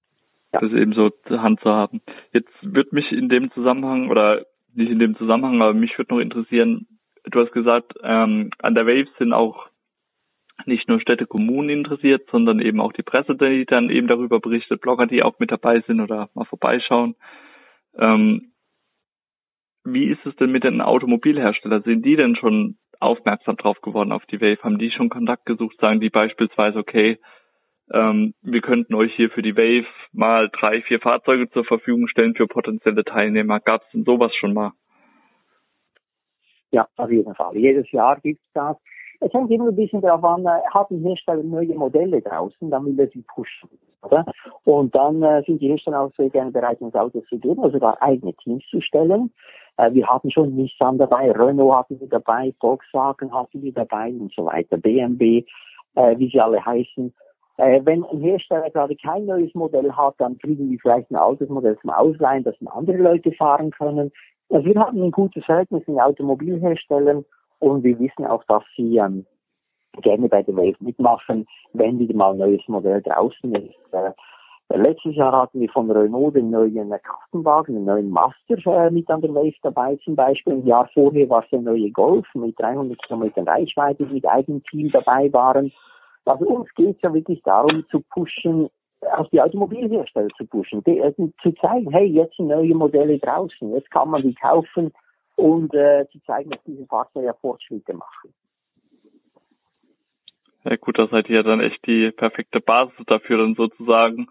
Das eben so zur Hand zu haben. Jetzt wird mich in dem Zusammenhang, oder nicht in dem Zusammenhang, aber mich würde noch interessieren, du hast gesagt, ähm, an der Waves sind auch nicht nur Städte, Kommunen interessiert, sondern eben auch die Presse, die dann eben darüber berichtet, Blogger, die auch mit dabei sind oder mal vorbeischauen. Ähm, wie ist es denn mit den Automobilherstellern? Sind die denn schon aufmerksam drauf geworden auf die Wave? Haben die schon Kontakt gesucht? Sagen die beispielsweise, okay, ähm, wir könnten euch hier für die Wave mal drei, vier Fahrzeuge zur Verfügung stellen für potenzielle Teilnehmer. Gab es denn sowas schon mal? Ja, auf jeden Fall. Jedes Jahr gibt es das. Es hängt immer ein bisschen darauf an, äh, hat ein Hersteller neue Modelle draußen, dann will er sie pushen. Oder? Und dann äh, sind die Hersteller auch sehr gerne bereit, uns Autos zu geben, also sogar eigene Teams zu stellen. Äh, wir hatten schon Nissan dabei, Renault hatten wir dabei, Volkswagen hatten wir dabei und so weiter, BMW, äh, wie sie alle heißen. Äh, wenn ein Hersteller gerade kein neues Modell hat, dann kriegen wir vielleicht ein altes Modell zum Ausleihen, das andere Leute fahren können. Also wir haben ein gutes Verhältnis mit Automobilherstellern und wir wissen auch, dass sie ähm, gerne bei der Wave mitmachen, wenn wieder mal ein neues Modell draußen ist. Äh, letztes Jahr hatten wir von Renault den neuen Kastenwagen, den neuen Master äh, mit an der Wave dabei zum Beispiel. Ein Jahr vorher war es der neue Golf mit 300 Kilometern Reichweite, die mit eigenem Team dabei waren. Also uns geht es ja wirklich darum zu pushen, auch die Automobilhersteller zu pushen, die, äh, zu zeigen, hey, jetzt sind neue Modelle draußen, jetzt kann man die kaufen und äh, zu zeigen, dass diese Fahrzeuge Fortschritte machen. Ja gut, das seid ihr ja dann echt die perfekte Basis dafür dann sozusagen,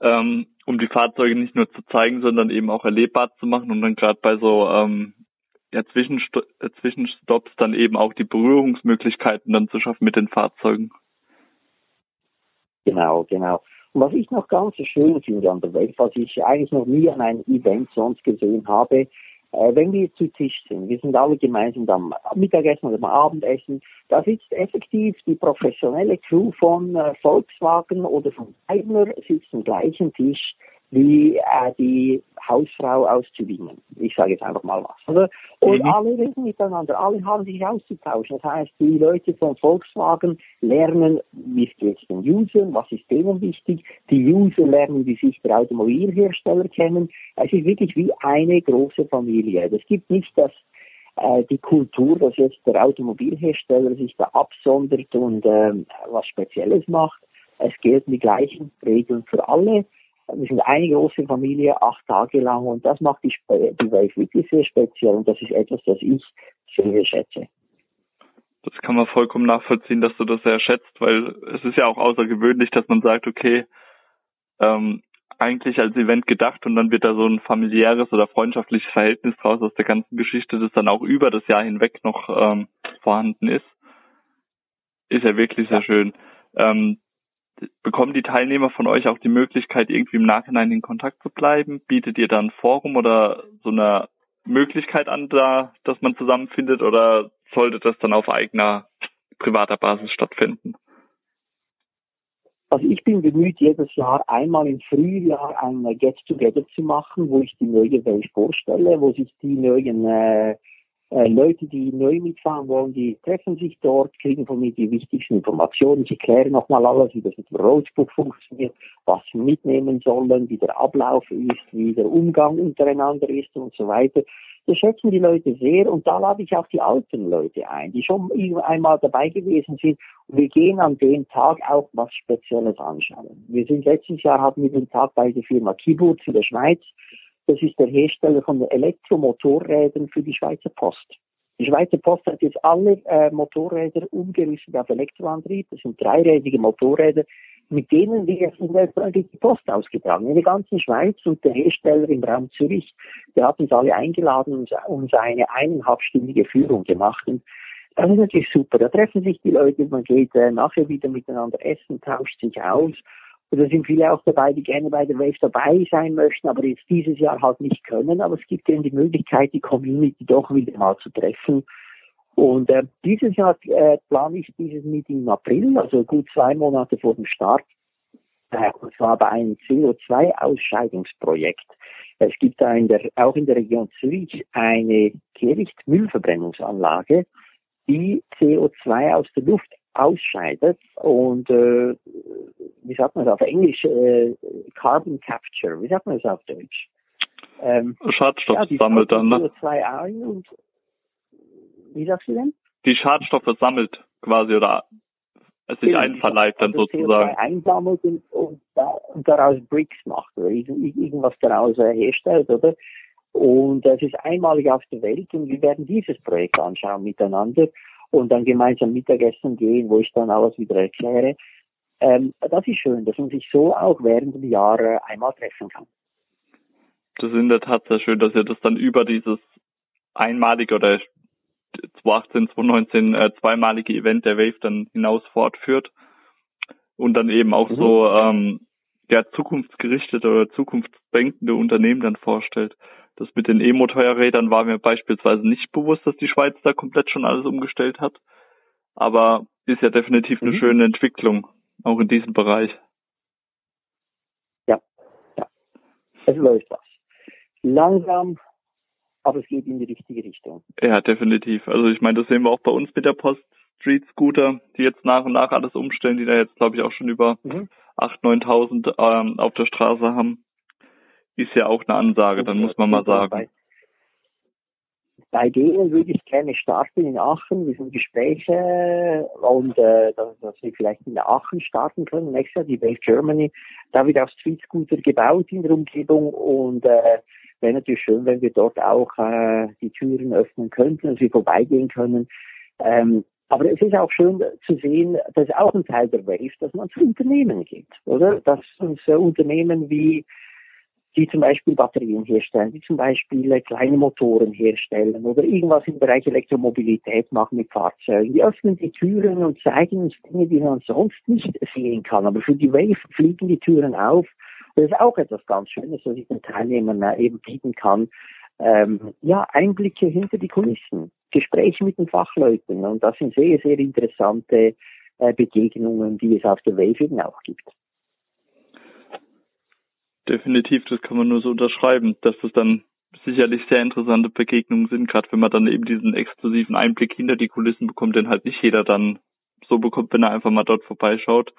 ähm, um die Fahrzeuge nicht nur zu zeigen, sondern eben auch erlebbar zu machen und dann gerade bei so ähm, ja, äh, Zwischenstops dann eben auch die Berührungsmöglichkeiten dann zu schaffen mit den Fahrzeugen. Genau, genau. Und was ich noch ganz schön finde an der Welt, was ich eigentlich noch nie an einem Event sonst gesehen habe, äh, wenn wir zu Tisch sind, wir sind alle gemeinsam am Mittagessen oder am Abendessen, da sitzt effektiv die professionelle Crew von äh, Volkswagen oder von Daimler sitzt am gleichen Tisch wie äh, die Hausfrau aus Tübingen. Ich sage jetzt einfach mal was. Oder? Und mhm. alle reden miteinander, alle haben sich auszutauschen. Das heißt, die Leute von Volkswagen lernen, wie geht es den Usern, was ist denen wichtig. Die User lernen die Sicht der Automobilhersteller kennen. Es ist wirklich wie eine große Familie. Es gibt nicht das äh, die Kultur, dass jetzt der Automobilhersteller sich da absondert und äh, was Spezielles macht. Es gelten die gleichen Regeln für alle. Wir sind eine große Familie, acht Tage lang und das macht die, die Wave wirklich sehr speziell und das ist etwas, das ich sehr schätze. Das kann man vollkommen nachvollziehen, dass du das sehr schätzt, weil es ist ja auch außergewöhnlich, dass man sagt, okay, ähm, eigentlich als Event gedacht und dann wird da so ein familiäres oder freundschaftliches Verhältnis draus aus der ganzen Geschichte, das dann auch über das Jahr hinweg noch ähm, vorhanden ist. Ist ja wirklich sehr schön. Ähm, bekommen die Teilnehmer von euch auch die Möglichkeit, irgendwie im Nachhinein in Kontakt zu bleiben? Bietet ihr dann Forum oder so eine Möglichkeit an, da, dass man zusammenfindet oder sollte das dann auf eigener privater Basis stattfinden? Also ich bin bemüht, jedes Jahr einmal im Frühjahr ein Get-Together zu machen, wo ich die neue Welt vorstelle, wo sich die neuen äh, äh, Leute, die neu mitfahren wollen, die treffen sich dort, kriegen von mir die wichtigsten Informationen. Ich erkläre nochmal alles, wie das mit dem Roadbook funktioniert, was sie mitnehmen sollen, wie der Ablauf ist, wie der Umgang untereinander ist und so weiter. Das schätzen die Leute sehr und da lade ich auch die alten Leute ein, die schon einmal dabei gewesen sind. Und wir gehen an dem Tag auch was Spezielles anschauen. Wir sind letztes Jahr hatten wir den Tag bei der Firma Kiburt in der Schweiz das ist der Hersteller von Elektromotorrädern für die Schweizer Post. Die Schweizer Post hat jetzt alle äh, Motorräder umgerüstet auf Elektroantrieb. Das sind dreirädige Motorräder, mit denen wir die Post ausgetragen in der ganzen Schweiz. Und der Hersteller im Raum Zürich, der hat uns alle eingeladen und uns eine eineinhalbstündige Führung gemacht. Und das ist natürlich super. Da treffen sich die Leute, man geht äh, nachher wieder miteinander essen, tauscht sich aus. Und da sind viele auch dabei, die gerne bei der Wave dabei sein möchten, aber jetzt dieses Jahr halt nicht können. Aber es gibt ihnen die Möglichkeit, die Community doch wieder mal zu treffen. Und äh, dieses Jahr äh, plane ich dieses Meeting im April, also gut zwei Monate vor dem Start. Äh, und zwar bei einem CO2-Ausscheidungsprojekt. Es gibt da in der, auch in der Region Zürich eine Kehricht-Müllverbrennungsanlage, die CO2 aus der Luft ausscheidet und äh, wie sagt man das auf Englisch äh, Carbon Capture, wie sagt man das auf Deutsch? Ähm, Schadstoff ja, sammelt dann, ne? CO2 ein und wie sagst du denn? Die Schadstoffe sammelt quasi oder es sich einverleibt dann also sozusagen. CO2 einsammelt und, und, und, daraus Bricks macht oder irgendwas daraus äh, herstellt, oder? Und es ist einmalig auf der Welt und wir werden dieses Projekt anschauen miteinander und dann gemeinsam Mittagessen gehen, wo ich dann alles wieder erkläre. Ähm, das ist schön, dass man sich so auch während dem Jahr äh, einmal treffen kann. Das ist in der Tat sehr schön, dass ihr das dann über dieses einmalige oder 2018, 2019 äh, zweimalige Event der Wave dann hinaus fortführt und dann eben auch mhm. so ähm, ja, zukunftsgerichtete oder zukunftsdenkende Unternehmen dann vorstellt. Das mit den E-Motorrädern war mir beispielsweise nicht bewusst, dass die Schweiz da komplett schon alles umgestellt hat. Aber ist ja definitiv eine mhm. schöne Entwicklung, auch in diesem Bereich. Ja, ja. Es läuft was. Langsam, aber es geht in die richtige Richtung. Ja, definitiv. Also ich meine, das sehen wir auch bei uns mit der Post Street Scooter, die jetzt nach und nach alles umstellen, die da jetzt, glaube ich, auch schon über mhm. 8.000, 9.000 ähm, auf der Straße haben. Ist ja auch eine Ansage, dann muss man mal sagen. Bei, bei denen würde ich gerne starten in Aachen. Wir sind Gespräche und äh, dass, dass wir vielleicht in Aachen starten können. Nächstes Jahr die Wave Germany. Da wird auch Street Scooter gebaut in der Umgebung und äh, wäre natürlich schön, wenn wir dort auch äh, die Türen öffnen könnten, dass wir vorbeigehen können. Ähm, aber es ist auch schön zu sehen, dass auch ein Teil der Wave, dass man zu Unternehmen geht, oder? Dass uns äh, Unternehmen wie die zum Beispiel Batterien herstellen, die zum Beispiel äh, kleine Motoren herstellen oder irgendwas im Bereich Elektromobilität machen mit Fahrzeugen. Die öffnen die Türen und zeigen uns Dinge, die man sonst nicht sehen kann. Aber für die Wave fliegen die Türen auf. Das ist auch etwas ganz Schönes, was ich den Teilnehmern äh, eben bieten kann. Ähm, ja, Einblicke hinter die Kulissen, Gespräche mit den Fachleuten. Und das sind sehr, sehr interessante äh, Begegnungen, die es auf der Wave eben auch gibt. Definitiv, das kann man nur so unterschreiben, dass das dann sicherlich sehr interessante Begegnungen sind, gerade wenn man dann eben diesen exklusiven Einblick hinter die Kulissen bekommt, den halt nicht jeder dann so bekommt, wenn er einfach mal dort vorbeischaut.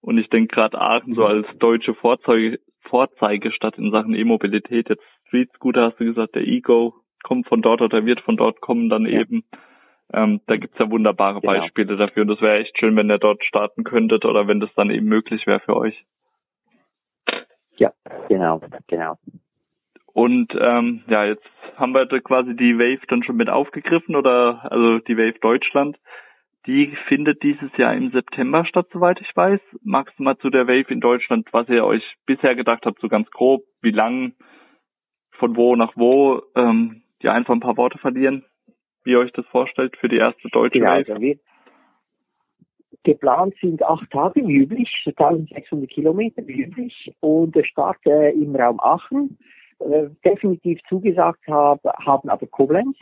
Und ich denke gerade Aachen so als deutsche Vorzeige, Vorzeigestadt in Sachen E-Mobilität, jetzt Street Scooter hast du gesagt, der Ego kommt von dort oder wird von dort kommen dann ja. eben. Ähm, da gibt's ja wunderbare genau. Beispiele dafür und das wäre echt schön, wenn ihr dort starten könntet oder wenn das dann eben möglich wäre für euch. Ja, genau, genau. Und ähm, ja, jetzt haben wir quasi die Wave dann schon mit aufgegriffen oder also die Wave Deutschland. Die findet dieses Jahr im September statt, soweit ich weiß. Magst du mal zu der Wave in Deutschland, was ihr euch bisher gedacht habt, so ganz grob, wie lang, von wo nach wo, ähm, die einfach ein paar Worte verlieren, wie ihr euch das vorstellt für die erste deutsche genau, Wave? Also Geplant sind acht Tage wie üblich, 1600 Kilometer wie üblich und der Start äh, im Raum Aachen. Äh, definitiv zugesagt hab, haben aber Koblenz.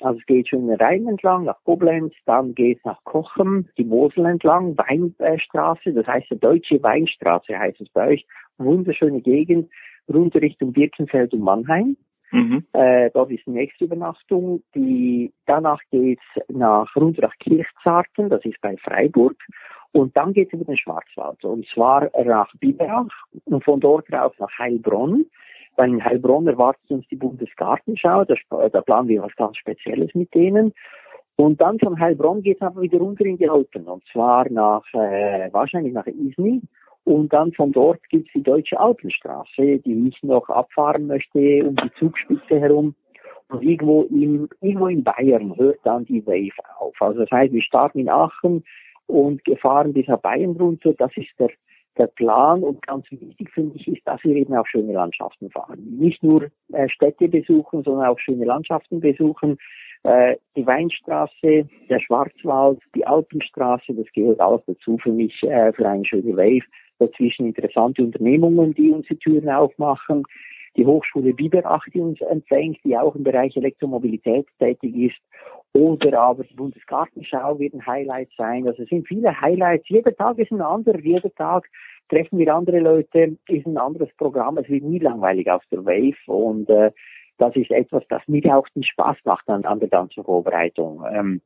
Also es geht schon Rhein entlang nach Koblenz, dann geht es nach Kochem, die Mosel entlang, Weinstraße, das heißt die Deutsche Weinstraße heißt es bei euch. Wunderschöne Gegend, runter Richtung Birkenfeld und Mannheim. Mhm. Äh, dort ist die nächste Übernachtung. Die, danach geht's nach runter nach Kirchzarten, das ist bei Freiburg. Und dann geht's über den Schwarzwald. Und zwar nach Biberach und von dort rauf nach Heilbronn. Weil in Heilbronn erwartet uns die Bundesgartenschau. Da, da planen wir was ganz Spezielles mit denen. Und dann von Heilbronn geht's aber wieder runter in die Alpen. Und zwar nach, äh, wahrscheinlich nach Isny. Und dann von dort gibt's die Deutsche Alpenstraße, die ich noch abfahren möchte um die Zugspitze herum. Und irgendwo in, irgendwo in Bayern hört dann die Wave auf. Also das heißt, wir starten in Aachen und fahren bis nach Bayern runter. Das ist der, der Plan. Und ganz wichtig finde ich ist, dass wir eben auch schöne Landschaften fahren. Nicht nur äh, Städte besuchen, sondern auch schöne Landschaften besuchen. Äh, die Weinstraße, der Schwarzwald, die Alpenstraße, das gehört alles dazu für mich, äh, für eine schöne Wave dazwischen interessante Unternehmungen, die uns die Türen aufmachen. Die Hochschule Biberach, die uns empfängt, die auch im Bereich Elektromobilität tätig ist. Oder aber die Bundesgartenschau wird ein Highlight sein. Also es sind viele Highlights. Jeder Tag ist ein anderer. Jeder Tag treffen wir andere Leute, ist ein anderes Programm. Es wird nie langweilig auf der Wave. Und äh, das ist etwas, das mir auch den Spaß macht an, an der ganzen Vorbereitung. Ähm,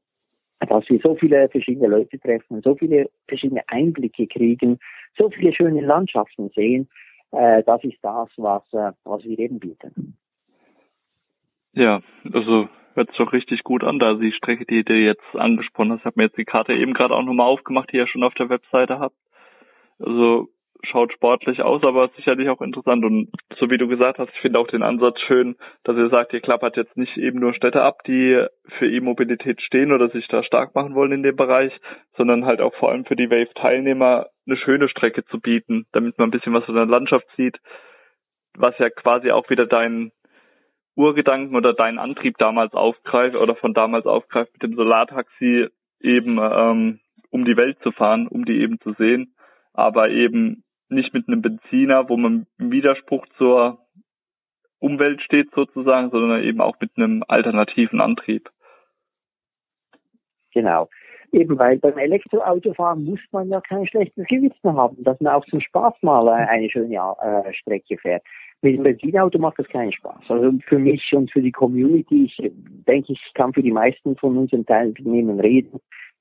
dass wir so viele verschiedene Leute treffen, so viele verschiedene Einblicke kriegen, so viele schöne Landschaften sehen. Äh, das ist das, was, äh, was wir eben bieten. Ja, also hört sich doch richtig gut an, da die Strecke, die du jetzt angesprochen hast. Ich habe mir jetzt die Karte eben gerade auch nochmal aufgemacht, die ihr schon auf der Webseite habt. Also schaut sportlich aus, aber sicherlich auch interessant. Und so wie du gesagt hast, ich finde auch den Ansatz schön, dass ihr sagt, ihr klappert jetzt nicht eben nur Städte ab, die für E-Mobilität stehen oder sich da stark machen wollen in dem Bereich, sondern halt auch vor allem für die Wave-Teilnehmer eine schöne Strecke zu bieten, damit man ein bisschen was von der Landschaft sieht, was ja quasi auch wieder dein Urgedanken oder deinen Antrieb damals aufgreife oder von damals aufgreife, mit dem Solartaxi eben ähm, um die Welt zu fahren, um die eben zu sehen, aber eben nicht mit einem Benziner, wo man im Widerspruch zur Umwelt steht sozusagen, sondern eben auch mit einem alternativen Antrieb. Genau. Eben weil beim Elektroautofahren muss man ja kein schlechtes Gewissen haben, dass man auch zum Spaß mal eine schöne äh, Strecke fährt. Mit dem Benzinauto macht das keinen Spaß. Also für mich und für die Community, ich denke, ich kann für die meisten von unseren Teilnehmern reden,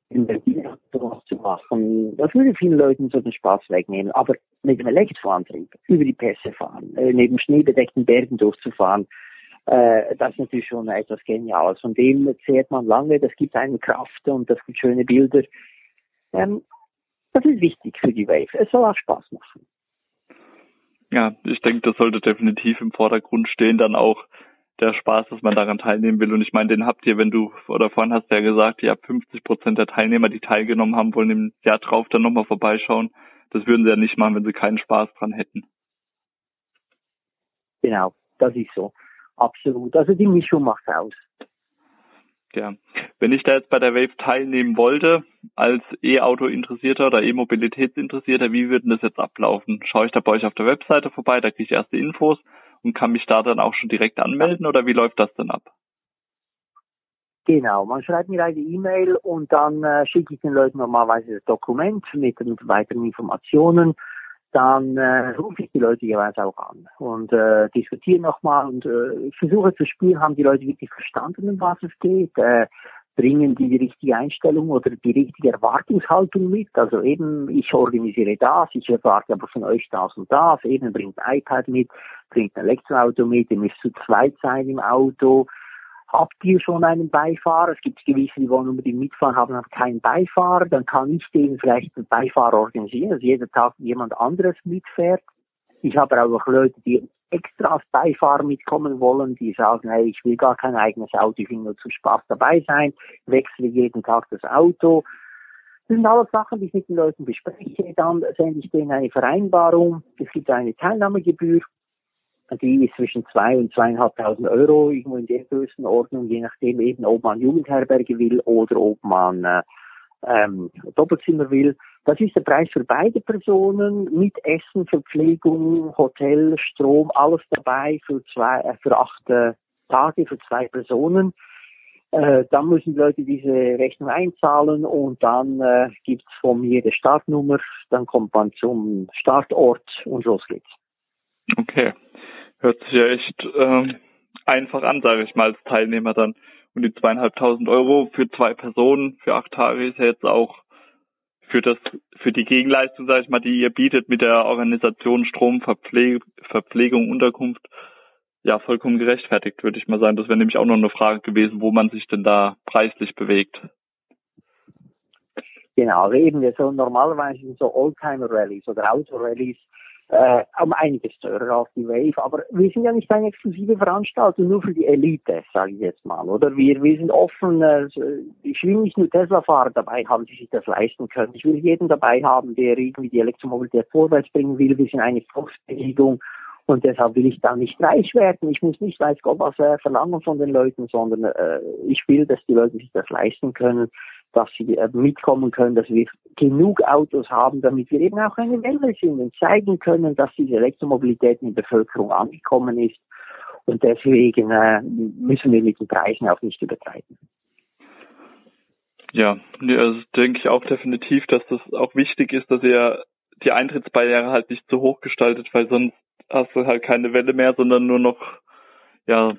was zu machen. Das würde vielen Leuten so den Spaß wegnehmen. Aber mit dem Elektroantrieb über die Pässe fahren, äh, neben schneebedeckten Bergen durchzufahren, äh, das ist natürlich schon etwas Geniales. Von dem zehrt man lange, das gibt einen Kraft und das gibt schöne Bilder. Ähm, das ist wichtig für die Wave. Es soll auch Spaß machen. Ja, ich denke, das sollte definitiv im Vordergrund stehen, dann auch der Spaß, dass man daran teilnehmen will. Und ich meine, den habt ihr, wenn du, oder vorhin hast du ja gesagt, ihr habt 50 Prozent der Teilnehmer, die teilgenommen haben, wollen im Jahr drauf dann nochmal vorbeischauen. Das würden sie ja nicht machen, wenn sie keinen Spaß dran hätten. Genau, das ist so. Absolut. Also die Mischung macht aus. Ja. Wenn ich da jetzt bei der Wave teilnehmen wollte, als E-Auto-Interessierter oder E-Mobilitätsinteressierter, wie würde das jetzt ablaufen? Schaue ich da bei euch auf der Webseite vorbei, da kriege ich erste Infos und kann mich da dann auch schon direkt anmelden oder wie läuft das dann ab? Genau, man schreibt mir eine E-Mail und dann äh, schicke ich den Leuten normalerweise das Dokument mit, mit weiteren Informationen dann äh, rufe ich die Leute jeweils auch an und äh, diskutiere nochmal und äh, versuche zu spüren, haben die Leute wirklich verstanden, um was es geht, äh, bringen die die richtige Einstellung oder die richtige Erwartungshaltung mit. Also eben, ich organisiere das, ich erwarte aber von euch das und das, eben bringt ein iPad mit, bringt ein Elektroauto mit, ihr müsst zu zweit sein im Auto, habt ihr schon einen Beifahrer? Es gibt gewisse, die wollen unbedingt mitfahren, haben aber keinen Beifahrer. Dann kann ich denen vielleicht einen Beifahrer organisieren, dass jeden Tag jemand anderes mitfährt. Ich habe auch Leute, die extra als Beifahrer mitkommen wollen, die sagen, hey, ich will gar kein eigenes Auto, ich will nur zum Spaß dabei sein, wechsle jeden Tag das Auto. Das sind alles Sachen, die ich mit den Leuten bespreche. Dann sende ich denen eine Vereinbarung. Es gibt eine Teilnahmegebühr die ist zwischen zwei und zweieinhalbtausend Euro, irgendwo in der Größenordnung, je nachdem eben, ob man Jugendherberge will oder ob man äh, ähm, Doppelzimmer will. Das ist der Preis für beide Personen mit Essen, Verpflegung, Hotel, Strom, alles dabei für zwei, äh, für acht äh, Tage für zwei Personen. Äh, dann müssen die Leute diese Rechnung einzahlen und dann äh, gibt's von mir die Startnummer, dann kommt man zum Startort und los geht's. Okay. Hört sich ja echt ähm, einfach an, sage ich mal, als Teilnehmer dann. Und die zweieinhalbtausend Euro für zwei Personen für acht Tage ist ja jetzt auch für das, für die Gegenleistung, sage ich mal, die ihr bietet mit der Organisation Strom, Verpfleg Verpflegung, Unterkunft, ja, vollkommen gerechtfertigt, würde ich mal sagen. Das wäre nämlich auch noch eine Frage gewesen, wo man sich denn da preislich bewegt. Genau, wir so normalerweise so Oldtimer-Rallies oder Auto-Rallies äh, um einiges teurer als die Wave. Aber wir sind ja nicht eine exklusive Veranstaltung nur für die Elite, sage ich jetzt mal, oder? Wir, wir sind offen, äh, ich will nicht nur Tesla-Fahrer dabei haben, die sich das leisten können. Ich will jeden dabei haben, der irgendwie die Elektromobilität vorwärts bringen will. Wir sind eine Volksbewegung und deshalb will ich da nicht reich werden. Ich muss nicht weiß Gott was äh, verlangen von den Leuten, sondern äh, ich will, dass die Leute sich das leisten können dass sie äh, mitkommen können, dass wir genug Autos haben, damit wir eben auch eine Welle sind und zeigen können, dass diese Elektromobilität in der Bevölkerung angekommen ist. Und deswegen äh, müssen wir mit den Preisen auch nicht übertreiben. Ja, also denke ich auch definitiv, dass das auch wichtig ist, dass ihr die Eintrittsbarriere halt nicht zu hoch gestaltet, weil sonst hast du halt keine Welle mehr, sondern nur noch ja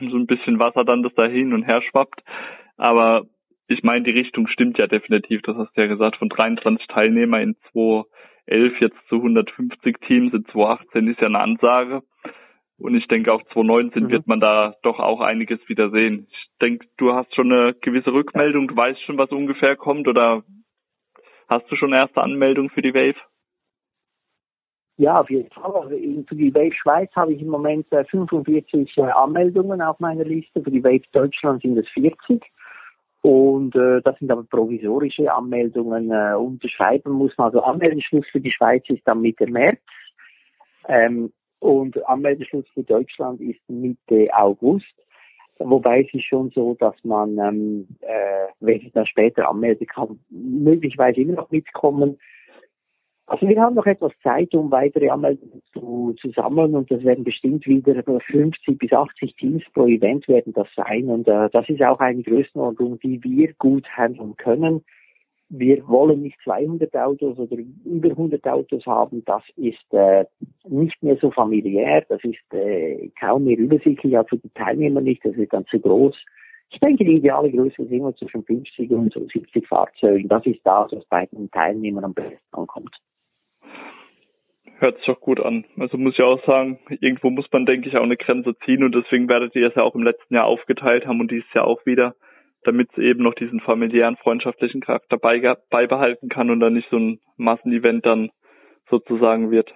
so ein bisschen Wasser dann, das da hin und her schwappt. Aber ich meine, die Richtung stimmt ja definitiv. Das hast du ja gesagt, von 23 Teilnehmer in 2011 jetzt zu 150 Teams in 2018 ist ja eine Ansage. Und ich denke, auch 2019 mhm. wird man da doch auch einiges wieder sehen. Ich denke, du hast schon eine gewisse Rückmeldung, du weißt schon, was ungefähr kommt oder hast du schon erste Anmeldung für die Wave? Ja, auf jeden Fall. Also für die Wave Schweiz habe ich im Moment 45 äh, Anmeldungen auf meiner Liste. Für die Wave Deutschland sind es 40. Und äh, das sind aber provisorische Anmeldungen. Äh, unterschreiben muss man. Also Anmeldeschluss für die Schweiz ist dann Mitte März. Ähm, Und Anmeldeschluss für Deutschland ist Mitte August. Wobei es ist schon so, dass man, ähm, äh, wenn sich dann später anmelden kann, möglicherweise immer noch mitkommen. Also wir haben noch etwas Zeit, um weitere Anmeldungen zu, zu sammeln und das werden bestimmt wieder 50 bis 80 Teams pro Event werden das sein und äh, das ist auch eine Größenordnung, die wir gut handeln können wir wollen nicht 200 Autos oder über 100 Autos haben. Das ist äh, nicht mehr so familiär. Das ist äh, kaum mehr übersichtlich, für die Teilnehmer nicht. Das ist dann zu groß. Ich denke, die ideale Größe ist immer zwischen 50 und 70 Fahrzeugen. Das ist das, was bei den Teilnehmern am besten ankommt. Hört sich doch gut an. Also muss ich auch sagen, irgendwo muss man, denke ich, auch eine Grenze ziehen und deswegen werdet ihr es ja auch im letzten Jahr aufgeteilt haben und dieses Jahr auch wieder damit es eben noch diesen familiären, freundschaftlichen Charakter beibehalten kann und dann nicht so ein Massenevent dann sozusagen wird.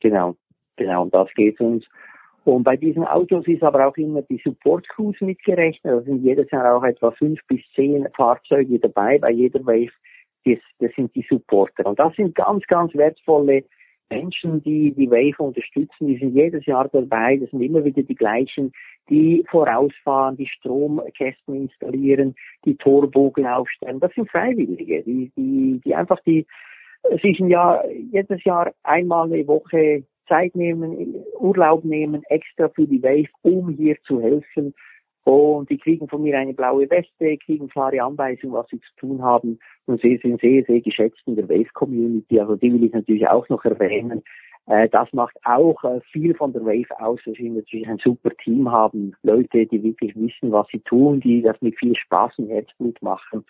Genau, genau, um das geht uns. Und bei diesen Autos ist aber auch immer die Support Crews mitgerechnet. Da sind jedes Jahr auch etwa fünf bis zehn Fahrzeuge dabei bei jeder Wave. Das, das sind die Supporter. Und das sind ganz, ganz wertvolle Menschen, die die Wave unterstützen, die sind jedes Jahr dabei, das sind immer wieder die gleichen, die vorausfahren, die Stromkästen installieren, die Torbogen aufstellen. Das sind Freiwillige, die, die, die einfach die sich ein Jahr, jedes Jahr einmal eine Woche Zeit nehmen, Urlaub nehmen, extra für die Wave, um hier zu helfen und die kriegen von mir eine blaue Weste, kriegen klare Anweisungen, was sie zu tun haben. Und sie sind sehr, sehr geschätzt in der Wave-Community. Also die will ich natürlich auch noch erwähnen. Äh, das macht auch äh, viel von der Wave aus, dass wir natürlich ein super Team haben. Leute, die wirklich wissen, was sie tun, die das mit viel Spaß und Herzblut machen.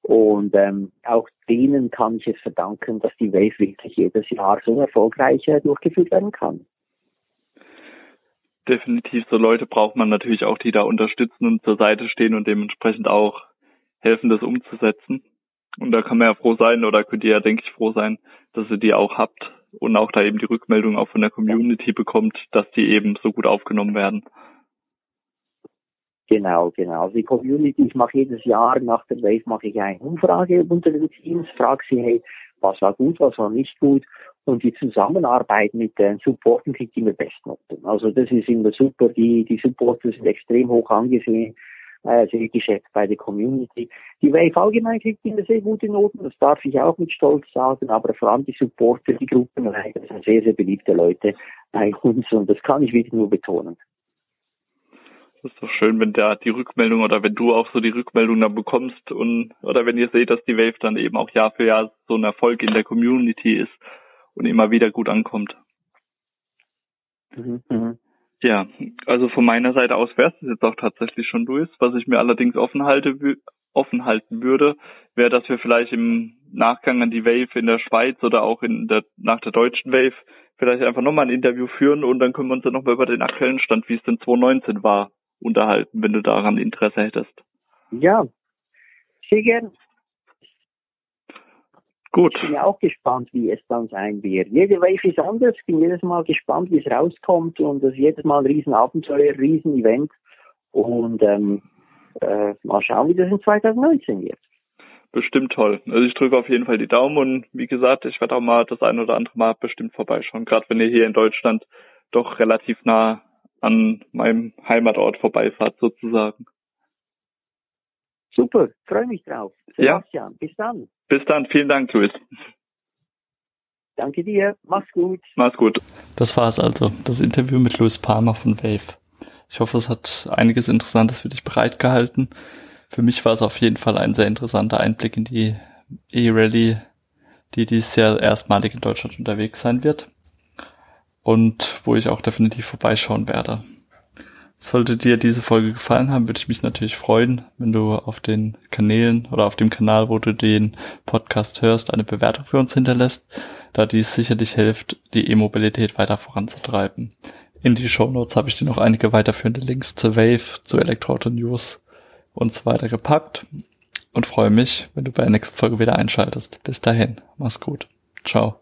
Und ähm, auch denen kann ich es verdanken, dass die Wave wirklich jedes Jahr so erfolgreich äh, durchgeführt werden kann definitiv so Leute braucht man natürlich auch, die da unterstützen und zur Seite stehen und dementsprechend auch helfen, das umzusetzen. Und da kann man ja froh sein oder könnt ihr ja, denke ich, froh sein, dass ihr die auch habt und auch da eben die Rückmeldung auch von der Community bekommt, dass die eben so gut aufgenommen werden. Genau, genau. Also die Community, ich mache jedes Jahr nach der Wave mache ich eine Umfrage unter den Teams, frage sie, hey, was war gut, was war nicht gut. Und die Zusammenarbeit mit den Supporten kriegt immer Bestnoten. Also das ist immer super. Die, die Supporter sind extrem hoch angesehen, äh, sehr geschätzt bei der Community. Die Wave allgemein kriegt immer sehr gute Noten, das darf ich auch mit Stolz sagen, aber vor allem die Supporter, die Gruppenleiter sind sehr, sehr beliebte Leute bei uns und das kann ich wirklich nur betonen. Das ist doch schön, wenn da die Rückmeldung oder wenn du auch so die Rückmeldung dann bekommst und oder wenn ihr seht, dass die Wave dann eben auch Jahr für Jahr so ein Erfolg in der Community ist und immer wieder gut ankommt. Mhm, mh. Ja, also von meiner Seite aus wäre es jetzt auch tatsächlich schon durch. Was ich mir allerdings offen halte, offen halten würde, wäre, dass wir vielleicht im Nachgang an die Wave in der Schweiz oder auch in der, nach der deutschen Wave vielleicht einfach nochmal ein Interview führen und dann können wir uns dann nochmal über den aktuellen Stand, wie es denn 2019 war, unterhalten, wenn du daran Interesse hättest. Ja, sehr gern. Gut. Ich bin ja auch gespannt, wie es dann sein wird. Jede Wave ist anders. Ich bin jedes Mal gespannt, wie es rauskommt und das ist jedes Mal ein Riesenabenteuer, Riesenevent. Und ähm, äh, mal schauen, wie das in 2019 wird. Bestimmt toll. Also ich drücke auf jeden Fall die Daumen und wie gesagt, ich werde auch mal das ein oder andere Mal bestimmt vorbeischauen. Gerade wenn ihr hier in Deutschland doch relativ nah an meinem Heimatort vorbeifahrt sozusagen. Super, freue mich drauf. Sebastian, ja. bis dann. Bis dann, vielen Dank, Luis. Danke dir, mach's gut. Mach's gut. Das war's also, das Interview mit Louis Palmer von Wave. Ich hoffe, es hat einiges Interessantes für dich bereitgehalten. Für mich war es auf jeden Fall ein sehr interessanter Einblick in die E-Rally, die dieses Jahr erstmalig in Deutschland unterwegs sein wird und wo ich auch definitiv vorbeischauen werde. Sollte dir diese Folge gefallen haben, würde ich mich natürlich freuen, wenn du auf den Kanälen oder auf dem Kanal, wo du den Podcast hörst, eine Bewertung für uns hinterlässt, da dies sicherlich hilft, die E-Mobilität weiter voranzutreiben. In die Show Notes habe ich dir noch einige weiterführende Links zur Wave, zu Elektroauto News und so weiter gepackt und freue mich, wenn du bei der nächsten Folge wieder einschaltest. Bis dahin, mach's gut. Ciao.